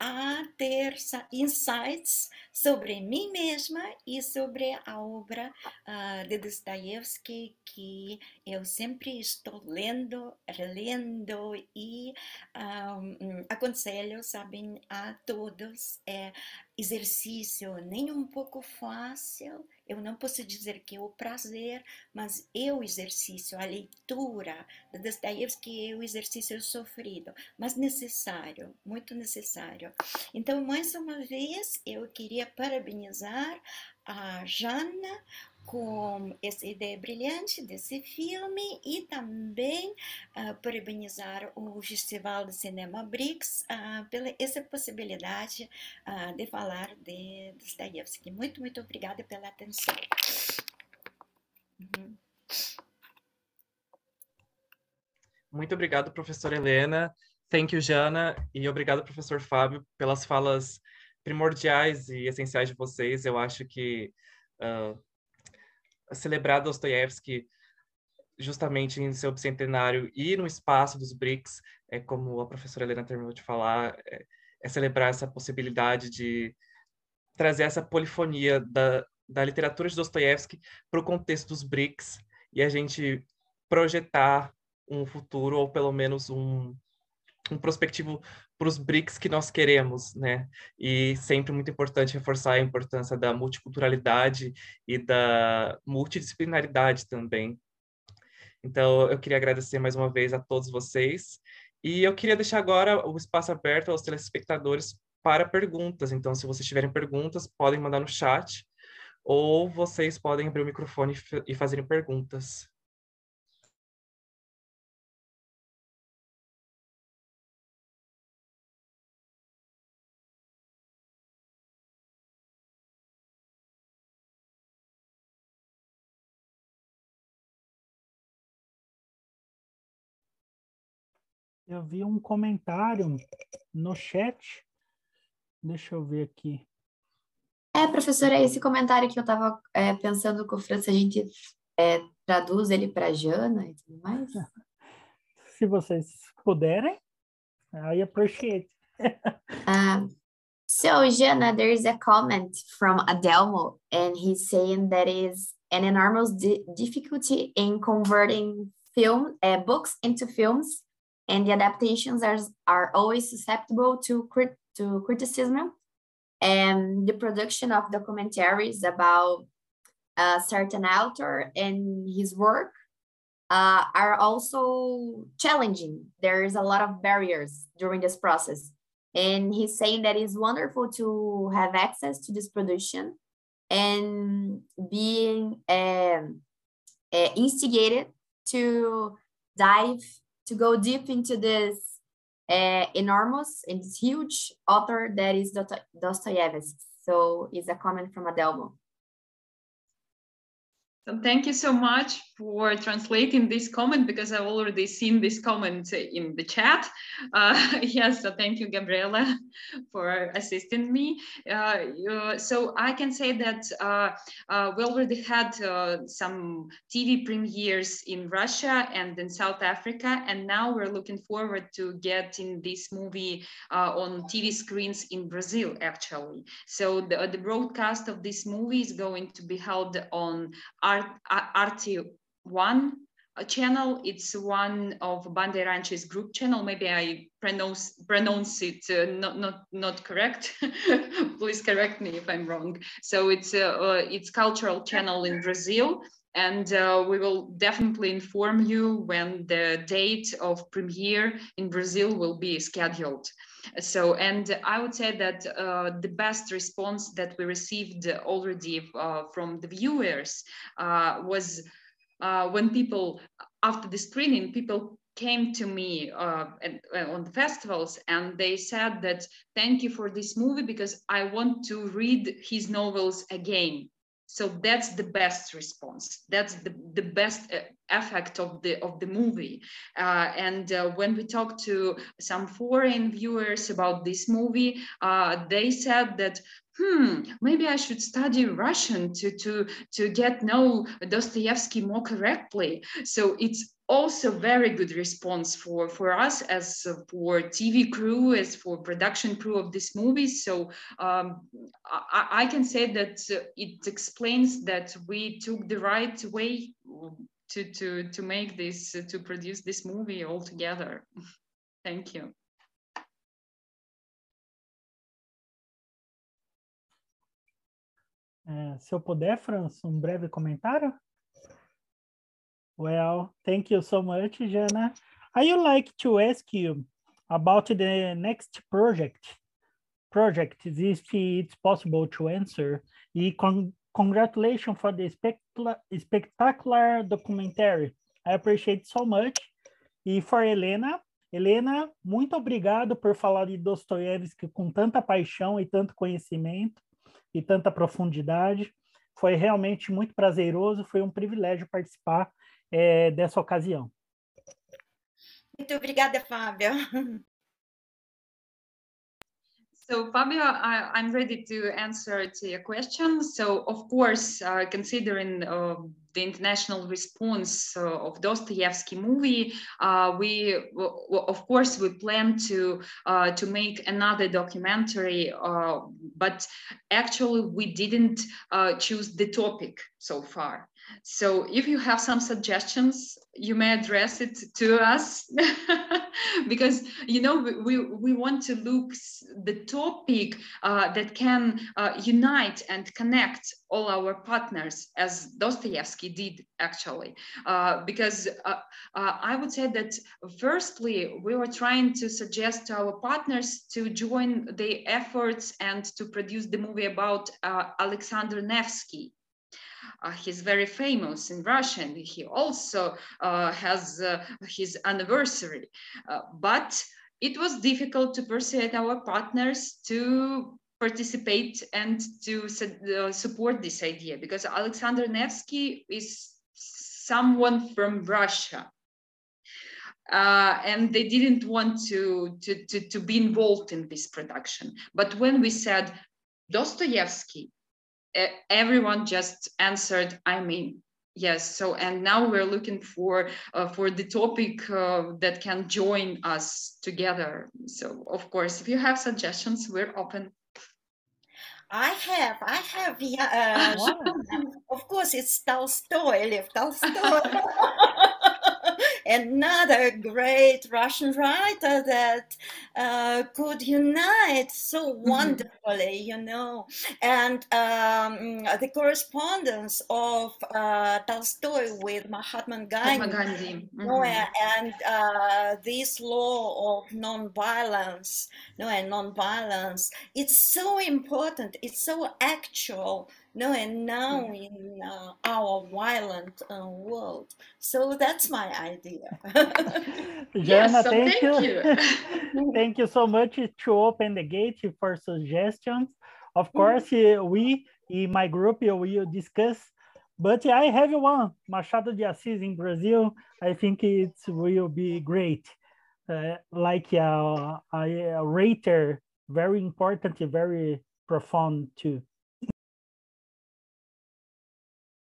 S: a ter insights sobre mim mesma e sobre a obra uh, de Dostoiévski que eu sempre estou lendo, relendo e um, aconselho, sabem, a todos. É exercício nem um pouco fácil, eu não posso dizer que é o prazer, mas é o exercício, a leitura Dostoiévski é o exercício sofrido, mas necessário, muito necessário. Então, mais uma vez, eu queria parabenizar a Jana com essa ideia brilhante desse filme e também uh, parabenizar o Festival de Cinema BRICS uh, pela essa possibilidade uh, de falar de Dostoiévski. Muito, muito obrigada pela atenção. Uhum.
A: Muito obrigado, professora Helena. Thank you, Jana. E obrigado, professor Fábio, pelas falas primordiais e essenciais de vocês. Eu acho que uh, celebrar Dostoiévski justamente em seu bicentenário e no espaço dos BRICS, é como a professora Helena terminou de falar, é, é celebrar essa possibilidade de trazer essa polifonia da, da literatura de Dostoiévski para o contexto dos BRICS e a gente projetar um futuro ou pelo menos um, um prospectivo para os BRICS que nós queremos, né? E sempre muito importante reforçar a importância da multiculturalidade e da multidisciplinaridade também. Então, eu queria agradecer mais uma vez a todos vocês e eu queria deixar agora o espaço aberto aos telespectadores para perguntas. Então, se vocês tiverem perguntas, podem mandar no chat ou vocês podem abrir o microfone e fazerem perguntas.
B: Eu vi um comentário no chat Deixa eu ver aqui.
T: É, professora, esse comentário que eu estava é, pensando com o França, a gente é, traduz ele para Jana e tudo mais?
B: Se vocês puderem, I appreciate.
T: um, so, Jana, there is a comment from Adelmo, and he's saying that is an enormous di difficulty in converting film uh, books into films, and the adaptations are, are always susceptible to, crit to criticism and the production of documentaries about a certain author and his work uh, are also challenging. There is a lot of barriers during this process. And he's saying that it's wonderful to have access to this production and being um, uh, instigated to dive, to go deep into this uh, enormous and huge author that is Dostoevsky. So it's a comment from Adelmo.
C: So thank you so much for translating this comment because I've already seen this comment in the chat. Uh, yes, so thank you, Gabriela, for assisting me. Uh, uh, so I can say that uh, uh, we already had uh, some TV premieres in Russia and in South Africa, and now we're looking forward to getting this movie on TV screens in Brazil, actually. So the, the broadcast of this movie is going to be held on RT1 channel. It's one of Bandeirantes group channel. Maybe I pronounce pronounce it uh, not not not correct. Please correct me if I'm wrong. So it's uh, uh, it's cultural channel in Brazil. And uh, we will definitely inform you when the date of premiere in Brazil will be scheduled. So, and I would say that uh, the best response that we received already uh, from the viewers uh, was uh, when people, after the screening, people came to me uh, at, uh, on the festivals and they said that thank you for this movie because I want to read his novels again so that's the best response. That's the, the best uh, effect of the of the movie. Uh, and uh, when we talked to some foreign viewers about this movie uh, they said that hmm maybe i should study russian to to to get know dostoevsky more correctly. So it's also very good response for for us as uh, for tv crew as for production crew of this movie. So um, I, I, can say that uh, it explains that we took the right way to to to make this uh, to produce this movie all together thank you.
B: É, se eu puder, Franz, um breve comentário? Well, thank you so much, Jana. I would like to ask you about the next project. Project, if it's possible to answer. E con congratulations for the spectacular documentary. I appreciate so much. E for Helena, Helena, muito obrigado por falar de Dostoiévski com tanta paixão e tanto conhecimento e tanta profundidade. Foi realmente muito prazeroso, foi um privilégio participar é, dessa ocasião.
S: Muito obrigada, Fábio.
C: So Fabio, I, am ready to answer to your question. So of course, uh, considering uh, the international response uh, of Dostoevsky movie, uh, we of course we plan to uh, to make another documentary, but actually we didn't choose the topic so far. So if you have some suggestions, you may address it to us. Because you know we, we want to look the topic uh, that can uh, unite and connect all our partners as Dostoevsky did actually. Uh, because uh, uh, I would say that firstly we were trying to suggest to our partners to join the efforts and to produce the movie about uh, Alexander Nevsky uh, he's very famous in Russia and he also uh, has uh, his anniversary. Uh, but it was difficult to persuade our partners to participate and to uh, support this idea because Alexander Nevsky is someone from Russia uh, and they didn't want to, to, to, to be involved in this production. But when we said Dostoevsky, everyone just answered, I mean, yes. So, and now we're looking for uh, for the topic uh, that can join us together. So, of course, if you have suggestions, we're open.
S: I have, I have, yeah. Uh, of course, it's Tolstoy, Lev Tolstoy. another great Russian writer that uh, could unite so mm-hmm. wonderfully, you know. And um, the correspondence of uh, Tolstoy with Mahatma Gandhi,
C: Mahatma Gandhi.
S: Mm-hmm. and uh, this law of non-violence, no, and non-violence, it's so important. It's so actual no, and now in uh, our violent uh, world. So that's my idea.
B: Jana, so thank, thank, you. you. thank you so much to open the gate for suggestions. Of mm. course, mm. we in my group will discuss, but I have one, Machado de Assis in Brazil. I think it will be great. Uh, like a, a, a rater, very important, very profound too.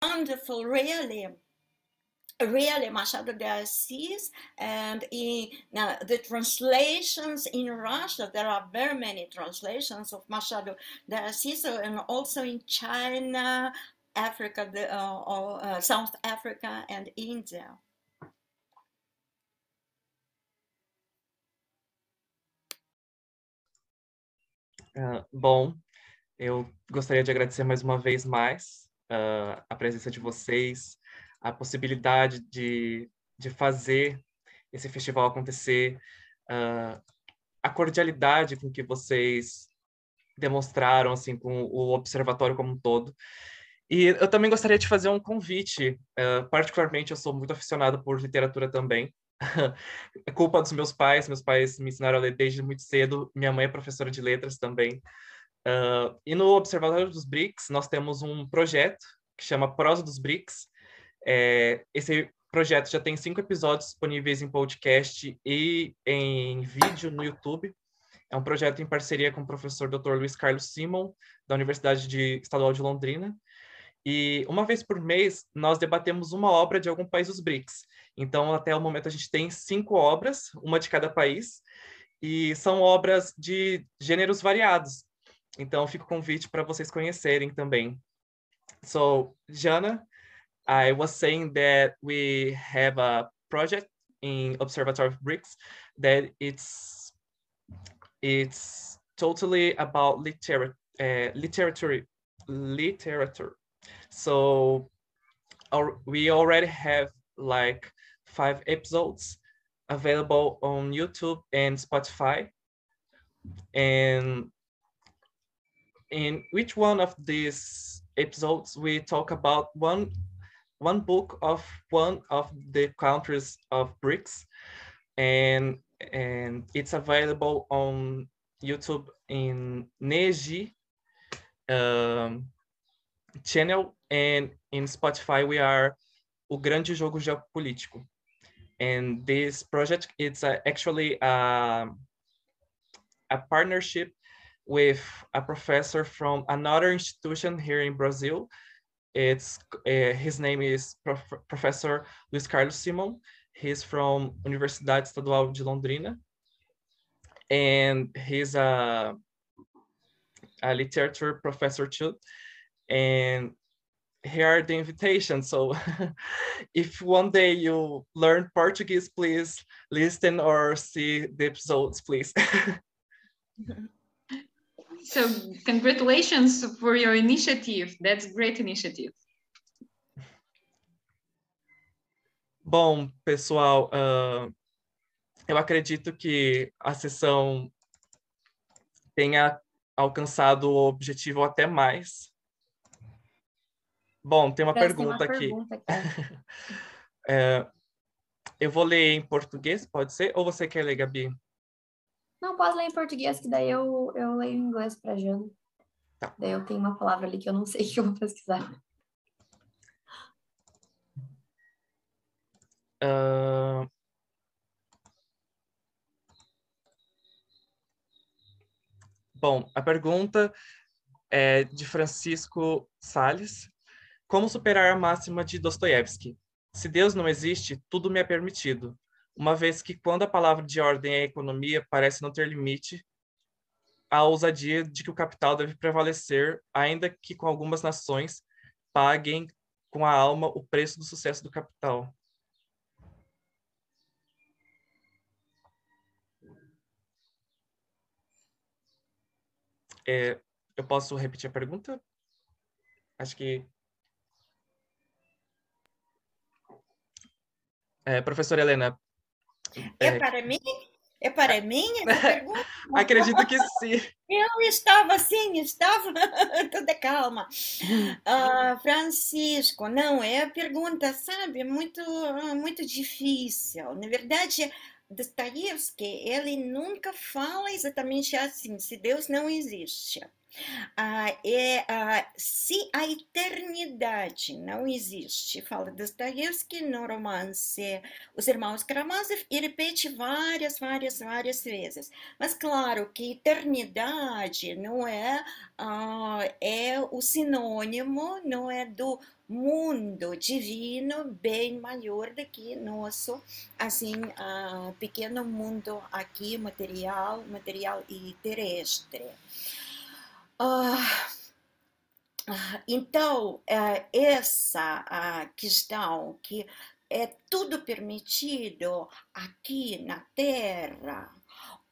S: Wonderful, really really Machado de Assis and in now the translations in Russia there are very many translations of Machado de Assis and also in China Africa the, uh, uh, South Africa and India.
A: Uh, bom, eu gostaria de agradecer mais uma vez mais uh, a presença de vocês, a possibilidade de, de fazer esse festival acontecer, uh, a cordialidade com que vocês demonstraram assim com o observatório como um todo. E eu também gostaria de fazer um convite. Uh, particularmente, eu sou muito aficionado por literatura também. é culpa dos meus pais. Meus pais me ensinaram a ler desde muito cedo. Minha mãe é professora de letras também. Uh, e no Observatório dos BRICS, nós temos um projeto que chama Prosa dos BRICS. É, esse projeto já tem cinco episódios disponíveis em podcast e em vídeo no YouTube. É um projeto em parceria com o professor Dr. Luiz Carlos Simon, da Universidade de, Estadual de Londrina. E uma vez por mês, nós debatemos uma obra de algum país dos BRICS. Então, até o momento, a gente tem cinco obras, uma de cada país, e são obras de gêneros variados. Então, fica o convite para vocês conhecerem também. So, Jana, I was saying that we have a project in Observatory of Bricks that it's it's totally about liter uh, literature literature. So, our, we already have like five episodes available on YouTube and Spotify. And in which one of these episodes we talk about one one book of one of the countries of BRICS, and and it's available on YouTube in Neji um, channel and in Spotify we are O Grande Jogo Geopolítico. And this project, it's actually a, a partnership with a professor from another institution here in Brazil. It's uh, his name is Prof Professor Luiz Carlos Simon. He's from Universidade Estadual de Londrina, and he's a, a literature professor too. And here are the invitations. So if one day you learn Portuguese, please listen or see the episodes, please.
C: So congratulations for your initiative. That's great initiative.
A: Bom, pessoal, uh, eu acredito que a sessão tenha alcançado o objetivo até mais. Bom, tem uma pergunta uma aqui. Pergunta aqui. é, eu vou ler em português, pode ser? Ou você quer ler, Gabi?
T: Não, posso ler em português, que daí eu, eu leio em inglês para Jana. Tá. Daí eu tenho uma palavra ali que eu não sei que eu vou pesquisar.
A: Uh... Bom, a pergunta é de Francisco Sales. Como superar a máxima de Dostoiévski? Se Deus não existe, tudo me é permitido uma vez que quando a palavra de ordem é economia parece não ter limite, a ousadia de que o capital deve prevalecer, ainda que com algumas nações paguem com a alma o preço do sucesso do capital. É, eu posso repetir a pergunta? Acho que. É, professora Helena.
S: É, é para mim? É para mim essa pergunta?
A: Acredito que sim.
S: Eu estava assim, estava toda calma. Uh, Francisco, não, é a pergunta, sabe, muito, muito difícil. Na verdade, Dostoiévski, ele nunca fala exatamente assim, se Deus não existe. Ah, é, ah, se a eternidade não existe, fala Dostoiévski no romance Os Irmãos Karamazov e repete várias, várias, várias vezes. Mas claro que eternidade não é, ah, é o sinônimo, não é do mundo divino bem maior do que nosso assim uh, pequeno mundo aqui material material e terrestre. Uh, uh, então essa questão que é tudo permitido aqui na Terra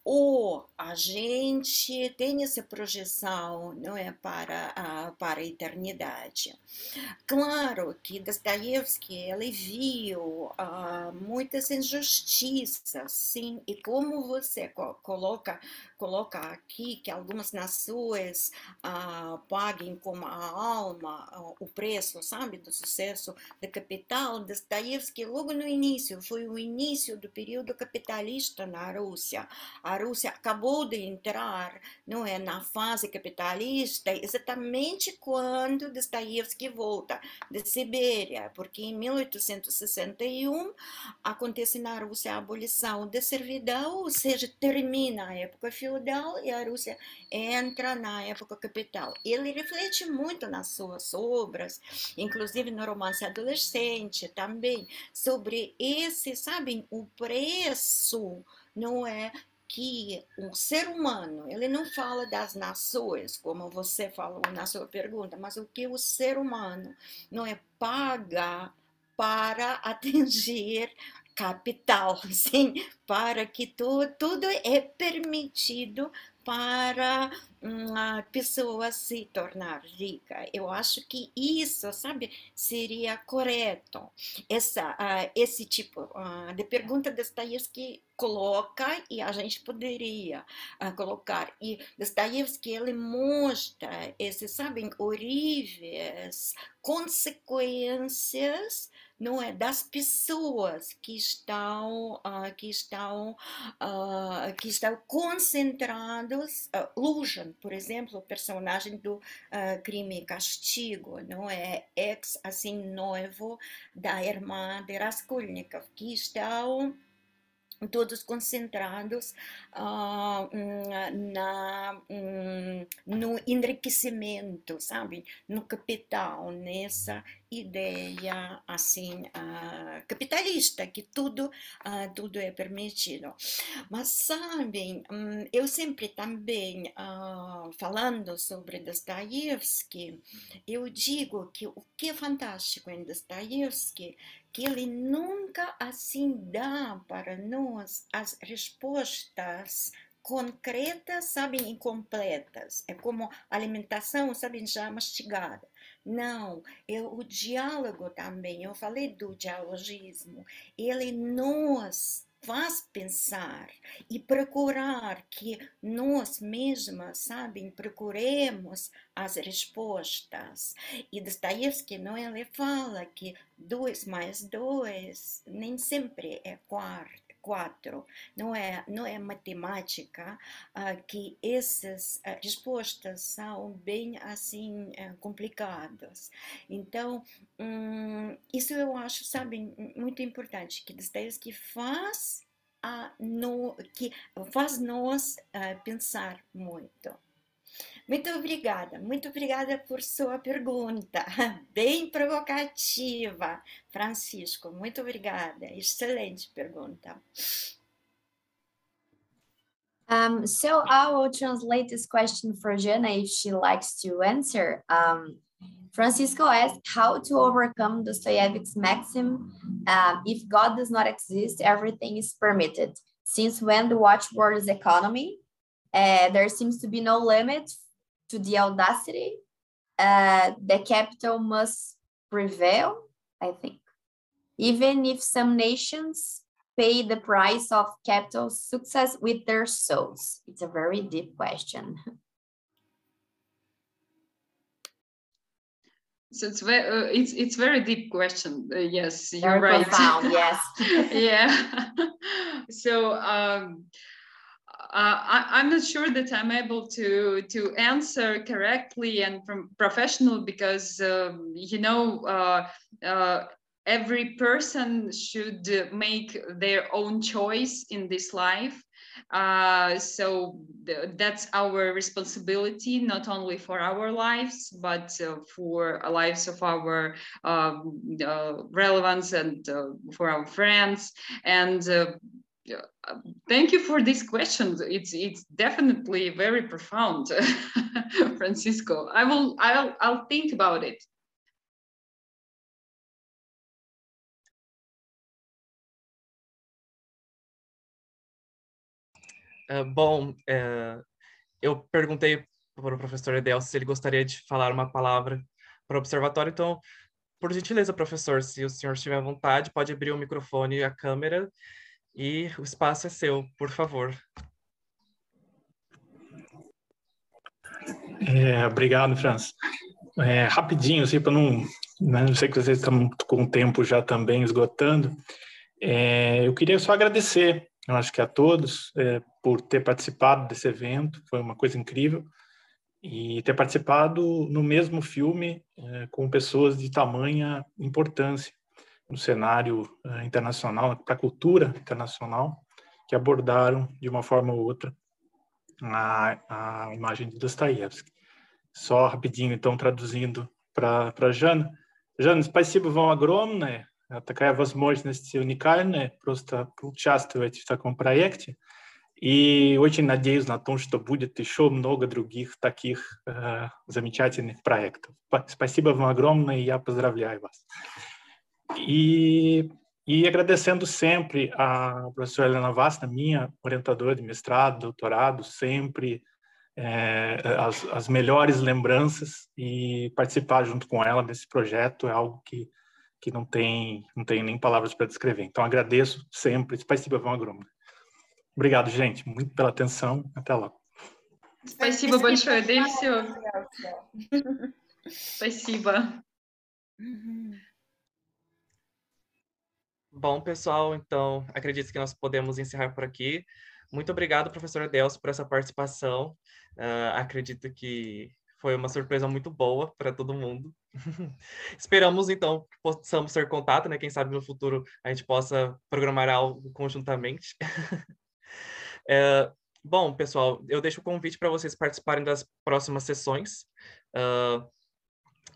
S: ou a gente tem essa projeção não é para para a eternidade. Claro que Dostoiévski ele viu uh, muitas injustiças, sim, e como você co coloca coloca aqui que algumas nações uh, paguem com a alma uh, o preço, sabe, do sucesso do capital, Dostoiévski logo no início, foi o início do período capitalista na Rússia. A Rússia acabou de entrar não é, na fase capitalista exatamente quando Dostoiévski volta de Sibéria, porque em 1861 acontece na Rússia a abolição da servidão, ou seja, termina a época feudal e a Rússia entra na época capital. Ele reflete muito nas suas obras, inclusive no romance adolescente também, sobre esse, sabem, o preço não é que um ser humano, ele não fala das nações, como você falou na sua pergunta, mas o que o ser humano não é paga para atingir capital, sim, para que tu, tudo é permitido para uma pessoa se tornar rica. Eu acho que isso, sabe, seria correto. Essa, uh, esse tipo uh, de pergunta Dostoiévski coloca e a gente poderia uh, colocar. E Dostoiévski, ele mostra esses, sabem, horríveis consequências não é? Das pessoas que estão uh, que estão uh, que estão concentrados uh, Lujan por exemplo o personagem do crime e castigo não é? Ex assim noivo da irmã de Raskolnikov que estão todos concentrados uh, na, um, no enriquecimento, sabe, no capital, nessa ideia assim uh, capitalista que tudo uh, tudo é permitido. Mas sabem, um, eu sempre também falando sobre Dostoiévski, eu digo que o que é fantástico em Dostoiévski que ele nunca assim dá para nós as respostas concretas, sabem, incompletas. É como alimentação, sabem, já mastigada. Não, é o diálogo também. Eu falei do dialogismo. Ele nos faz pensar e procurar que nós mesmas, sabem, procuremos as respostas. E Dostoiévski, não, ele fala que dois mais dois nem sempre é quatro quatro. Não é, não é matemática uh, que essas uh, respostas são bem assim uh, complicadas. Então, um, isso eu acho, sabe, muito importante, que Dostoiévski faz a no, que faz nós pensar muito. Muito obrigada, muito obrigada por sua pergunta, bem provocativa, Francisco. Muito obrigada, excelente pergunta.
T: Um, so I will translate this question for Jana if she likes to answer. Um, Francisco asked how to overcome Dostoevsky's maxim, um, if God does not exist, everything is permitted. Since when the watchword is economy, uh, there seems to be no limit to the audacity. Uh, the capital must prevail, I think. Even if some nations pay the price of capital success with their souls? It's a very deep question.
C: So it's very, uh, it's it's very deep question. Uh, yes, you're
T: very
C: right.
T: Profound, yes.
C: yeah. so um, I, am not sure that I'm able to to answer correctly and from professional because um, you know uh, uh, every person should make their own choice in this life. Uh, so th that's our responsibility, not only for our lives, but uh, for lives of our um, uh, relevance and uh, for our friends. And thank you for this question. It's it's definitely very profound, Francisco. I will I'll I'll think about it.
A: Uh, bom, uh, eu perguntei para o professor Edel se ele gostaria de falar uma palavra para o observatório, então, por gentileza, professor, se o senhor estiver à vontade, pode abrir o microfone e a câmera e o espaço é seu, por favor.
L: É, obrigado, Franz. É, rapidinho, assim, para não, né, não sei que vocês estão com o tempo já também esgotando, é, eu queria só agradecer eu acho que a todos é, por ter participado desse evento, foi uma coisa incrível, e ter participado no mesmo filme é, com pessoas de tamanha importância no cenário internacional, para a cultura internacional, que abordaram de uma forma ou outra a, a imagem de Dostoiévski. Só rapidinho, então, traduzindo para Jana. Жан, спасибо вам огромное. такая возможность уникальная просто поучаствовать в таком проекте. И очень надеюсь на то, что будет еще много других таких э, замечательных проектов. Спасибо вам огромное, и я поздравляю вас. E, e agradecendo sempre a professora Helena Vasta, minha orientadora de mestrado, doutorado, sempre é, as, as melhores lembranças e participar junto com ela desse projeto é algo que que não tem, não tem nem palavras para descrever. Então, agradeço sempre. Спасибо вам огромное. Obrigado, gente, muito pela atenção. Até logo.
C: Спасибо большое, Дельсио. Спасибо.
A: Bom, pessoal, então acredito que nós podemos encerrar por aqui. Muito obrigado, professor Delcio, por essa participação. Uh, acredito que foi uma surpresa muito boa para todo mundo. Esperamos, então, que possamos ter contato, né? Quem sabe no futuro a gente possa programar algo conjuntamente. é, bom, pessoal, eu deixo o convite para vocês participarem das próximas sessões. Uh,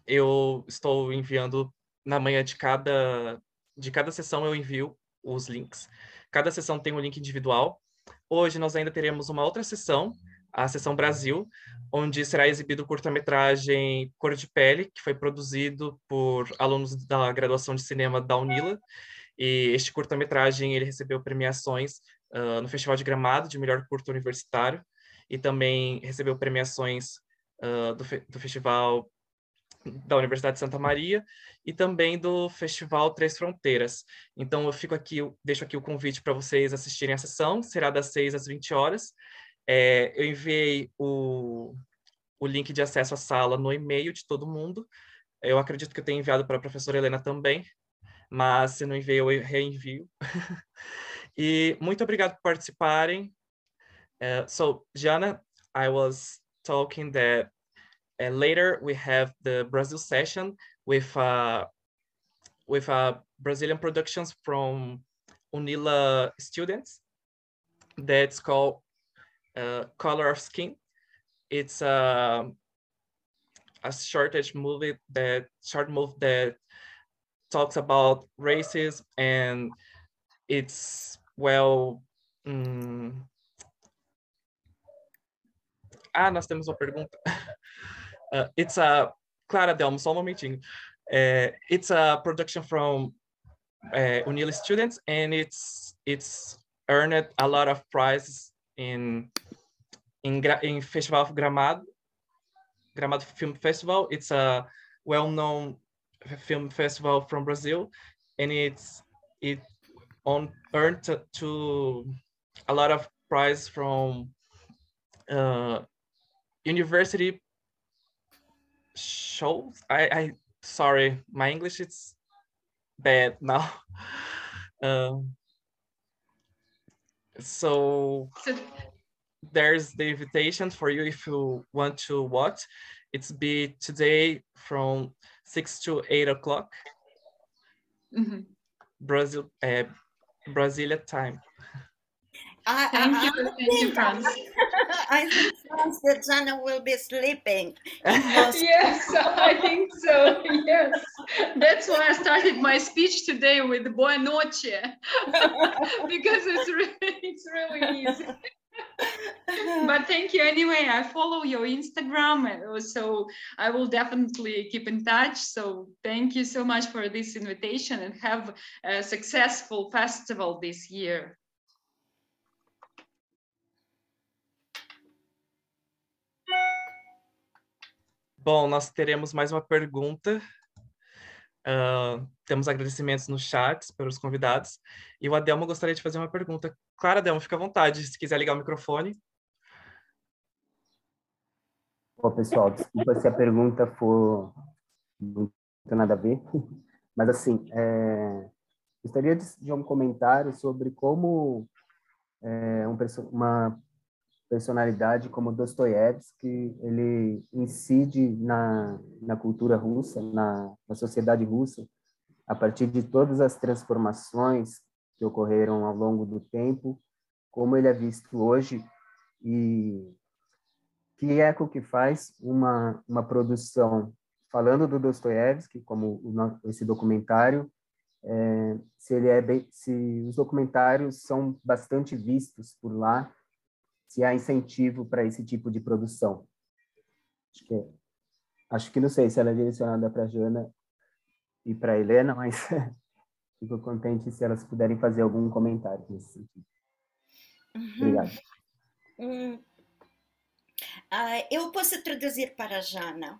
A: eu estou enviando na manhã de cada, de cada sessão, eu envio os links. Cada sessão tem um link individual. Hoje nós ainda teremos uma outra sessão a Sessão Brasil, onde será exibido o curta-metragem Cor de Pele, que foi produzido por alunos da graduação de cinema da Unila. E este curta-metragem ele recebeu premiações uh, no Festival de Gramado de melhor curto universitário e também recebeu premiações uh, do, fe do Festival da Universidade de Santa Maria e também do Festival Três Fronteiras. Então eu fico aqui, eu deixo aqui o convite para vocês assistirem a sessão, será das 6 às 20 horas. É, eu enviei o, o link de acesso à sala no e-mail de todo mundo. Eu acredito que eu tenho enviado para a professora Helena também, mas se não enviei, eu reenvio. e muito obrigado por participarem. Uh, so, Jana, I was talking that uh, later we have the Brazil session with uh, with uh, Brazilian productions from UNILA students. That's called uh, color of skin. it's a a shortish movie that short movie that talks about racism and it's well um... ah nós temos uma pergunta uh, it's a Clara Delmo só meeting. uh, it's a production from uh, Unila students and it's it's earned a lot of prizes in in, in Festival of Gramado Gramado Film Festival. It's a well-known film festival from Brazil, and it's it on earned to, to a lot of prize from uh, university shows. I, I sorry, my English is bad now. Um, so there's the invitation for you if you want to watch. It's be today from six to eight o'clock.
C: Mm -hmm.
A: Brazil, uh, Brasilia time.
S: I,
C: Thank
S: I,
C: you,
S: I
C: thank you,
S: think,
C: Franz.
S: I think Franz that Jana will be sleeping.
C: yes, I think so. Yes, that's why I started my speech today with "Boa noche" because it's really, it's really easy. but thank you anyway. I follow your Instagram, so I will definitely keep in touch. So thank you so much for this invitation and have a successful festival this year.
A: Bom, nós teremos mais uma pergunta. Uh, temos agradecimentos no chat pelos convidados. E o Adelmo gostaria de fazer uma pergunta. Claro, Adelmo, fica à vontade, se quiser ligar o microfone.
U: Bom, pessoal, desculpa se a pergunta for muito nada a ver, mas assim, é, gostaria de, de, um comentário sobre como é, um, uma personalidade como Dostoiévski, ele incide na, na cultura russa, na, na sociedade russa, a partir de todas as transformações que ocorreram ao longo do tempo, como ele é visto hoje e que eco que faz uma, uma produção. Falando do Dostoiévski, como o, esse documentário, é, se ele é bem, se os documentários são bastante vistos por lá, se há incentivo para esse tipo de produção. Acho que, acho que não sei se ela é direcionada para a Jana e para a Helena, mas fico contente se elas puderem fazer algum comentário nesse sentido.
S: Uhum.
U: Obrigado.
S: Hum, uh, eu posso traduzir para a Jana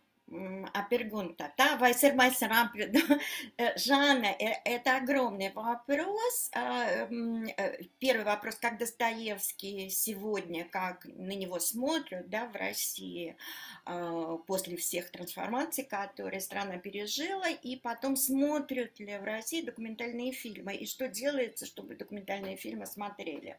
S: a перgunta, да, vai ser mais rápido. Жанна, это огромный вопрос. Первый вопрос, как Достоевский сегодня, как на него смотрят, да, в России после всех трансформаций, которые страна пережила, и потом смотрят ли в России документальные фильмы, и что делается, чтобы документальные фильмы смотрели.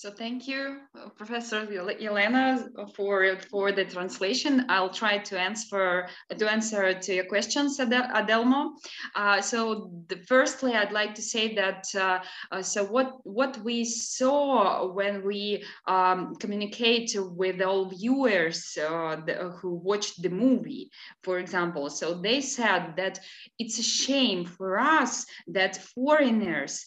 C: So thank you, uh, Professor Elena, for for the translation. I'll try to answer to answer to your questions, Adelmo. Uh, so the, firstly, I'd like to say that uh, uh, so what what we saw when we um, communicate with all viewers uh, the, who watched the movie, for example, so they said that it's a shame for us that foreigners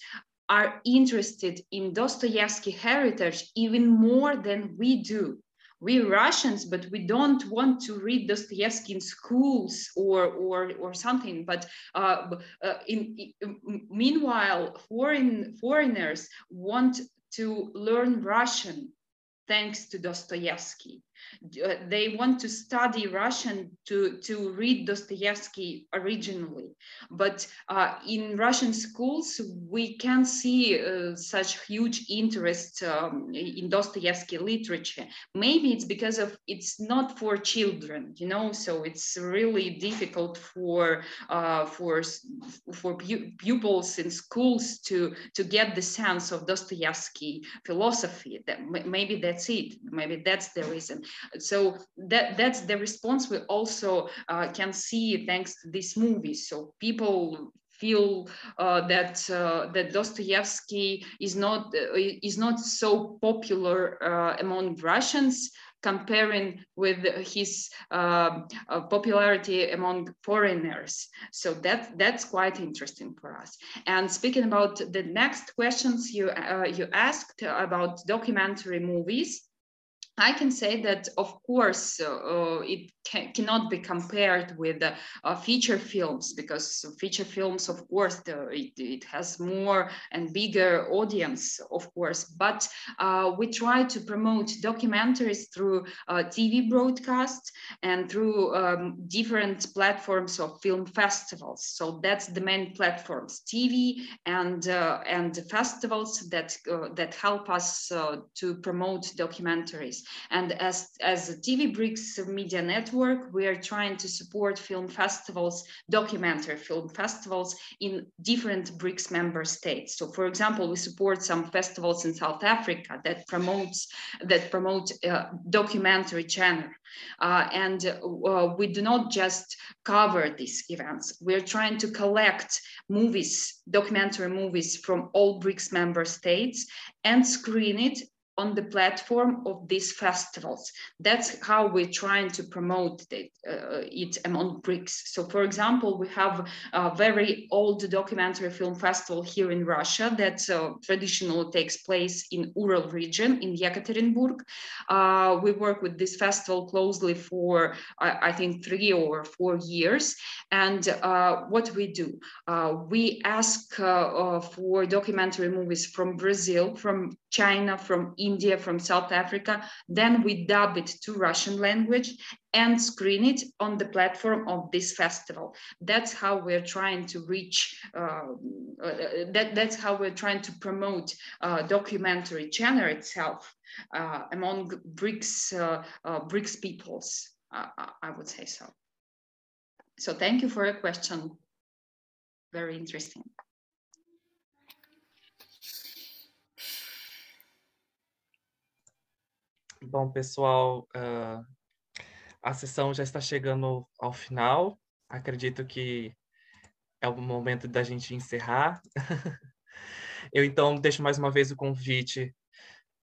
C: are interested in Dostoevsky heritage even more than we do. We Russians, but we don't want to read Dostoevsky in schools or or or something. But uh, uh, in, in, meanwhile, foreign foreigners want to learn Russian thanks to Dostoevsky. Uh, they want to study Russian to, to read Dostoevsky originally. But uh, in Russian schools, we can see uh, such huge interest um, in Dostoevsky literature. Maybe it's because of it's not for children, you know, so it's really difficult for uh, for for pu pupils in schools to to get the sense of Dostoevsky philosophy. That maybe that's it. Maybe that's the reason so that that's the response we also uh, can see thanks to this movie so people feel uh, that uh, that Dostoevsky is not uh, is not so popular uh, among Russians comparing with his uh, uh, popularity among foreigners. So that that's quite interesting for us. And speaking about the next questions you uh, you asked about documentary movies, I can say that, of course, uh, it can, cannot be compared with uh, feature films because feature films, of course, the, it, it, has more and bigger audience, of course. But uh, we try to promote documentaries through uh, TV broadcasts and through um, different platforms of film festivals. So that's the main platforms, TV and uh, and festivals that uh, that help us to promote documentaries. And as, as a TV Bricks Media Network, we are trying to support film festivals, documentary film festivals in different BRICS member states. So for example, we support some festivals in South Africa that promotes that promote uh, documentary channel. Uh, and uh, we do not just cover these events. We're trying to collect movies, documentary movies from all BRICS member states and screen it on the platform of these festivals. That's how we're trying to promote it, uh, it among BRICS. So for example, we have a very old documentary film festival here in Russia that uh, traditionally takes place in Ural region in Yekaterinburg. Uh, we work with this festival closely for, I, I think, three or four years. And uh, what we do, uh, we ask uh, for documentary movies from Brazil, from China, from India, from South Africa. Then we dub it to Russian language and screen it on the platform of this festival. That's how we're trying to reach, uh, uh, that, that's how we're trying to promote uh, documentary channel itself uh, among BRICS, uh, uh, BRICS peoples, I would say so. So thank you for your question. Very interesting.
A: Bom, pessoal, uh, a sessão já está chegando ao final. Acredito que é o momento da gente encerrar. Eu, então, deixo mais uma vez o convite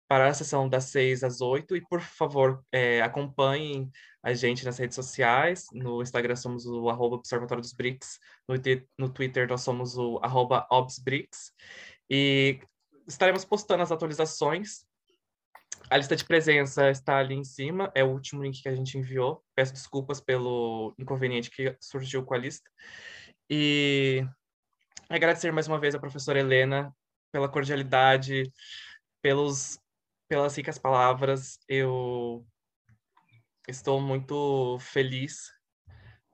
A: para a sessão das 6 às 8 e, por favor, é, acompanhem a gente nas redes sociais. No Instagram somos o arroba Observatório dos BRICS, no, no Twitter nós somos o arroba ObsBRICS e estaremos postando as atualizações a lista de presença está ali em cima, é o último link que a gente enviou. Peço desculpas pelo inconveniente que surgiu com a lista. E agradecer mais uma vez a professora Helena pela cordialidade, pelos, pelas ricas palavras. Eu estou muito feliz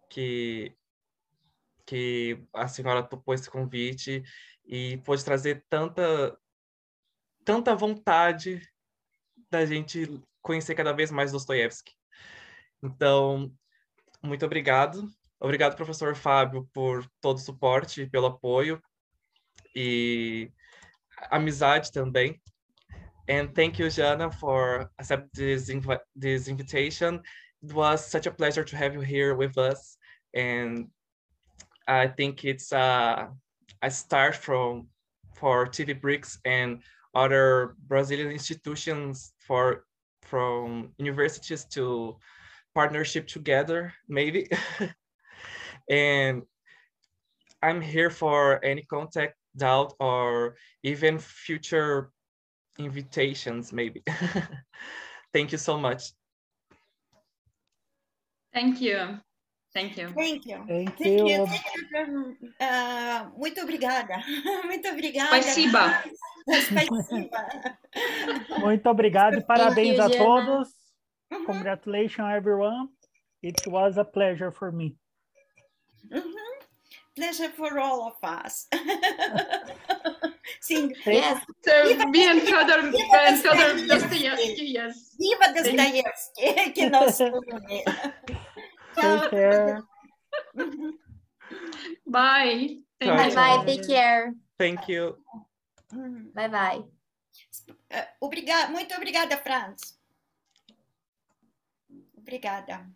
A: que, que a senhora topou esse convite e pôde trazer tanta, tanta vontade da gente conhecer cada vez mais Dostoiévski. Então, muito obrigado. Obrigado, professor Fábio, por todo o suporte, pelo apoio e amizade também. And thank you, Jana, for accepting this, inv this invitation. It was such a pleasure to have you here with us. And I think it's a, start from for TV Bricks and other Brazilian institutions for from universities to partnership together, maybe. and I'm here for any contact, doubt, or even future invitations, maybe. Thank you so much.
C: Thank you. Thank you.
S: Thank you.
B: Thank,
S: Thank
B: you.
S: you. Uh, muito obrigada. Muito obrigada.
C: Спасибо.
S: Spasiba.
B: Muito obrigado e parabéns
T: you,
B: a
T: Jana.
B: todos. Congratulations, everyone. It was a pleasure for me.
S: Mhm. Pleasure for all of us. Sim.
T: Yes.
C: So
S: Viva
C: me and Fyodor,
S: Viva
C: and Fyodor
S: Dostoevsky.
C: Dostoevsky, yes.
S: Viva Dostoiévski, que nos une.
B: Take care.
C: Bye. Thank
A: Tchau,
T: Bye
C: you.
T: bye. Take care.
A: Thank you.
T: Bye bye.
S: Obrigada, muito obrigada, Franz. Obrigada.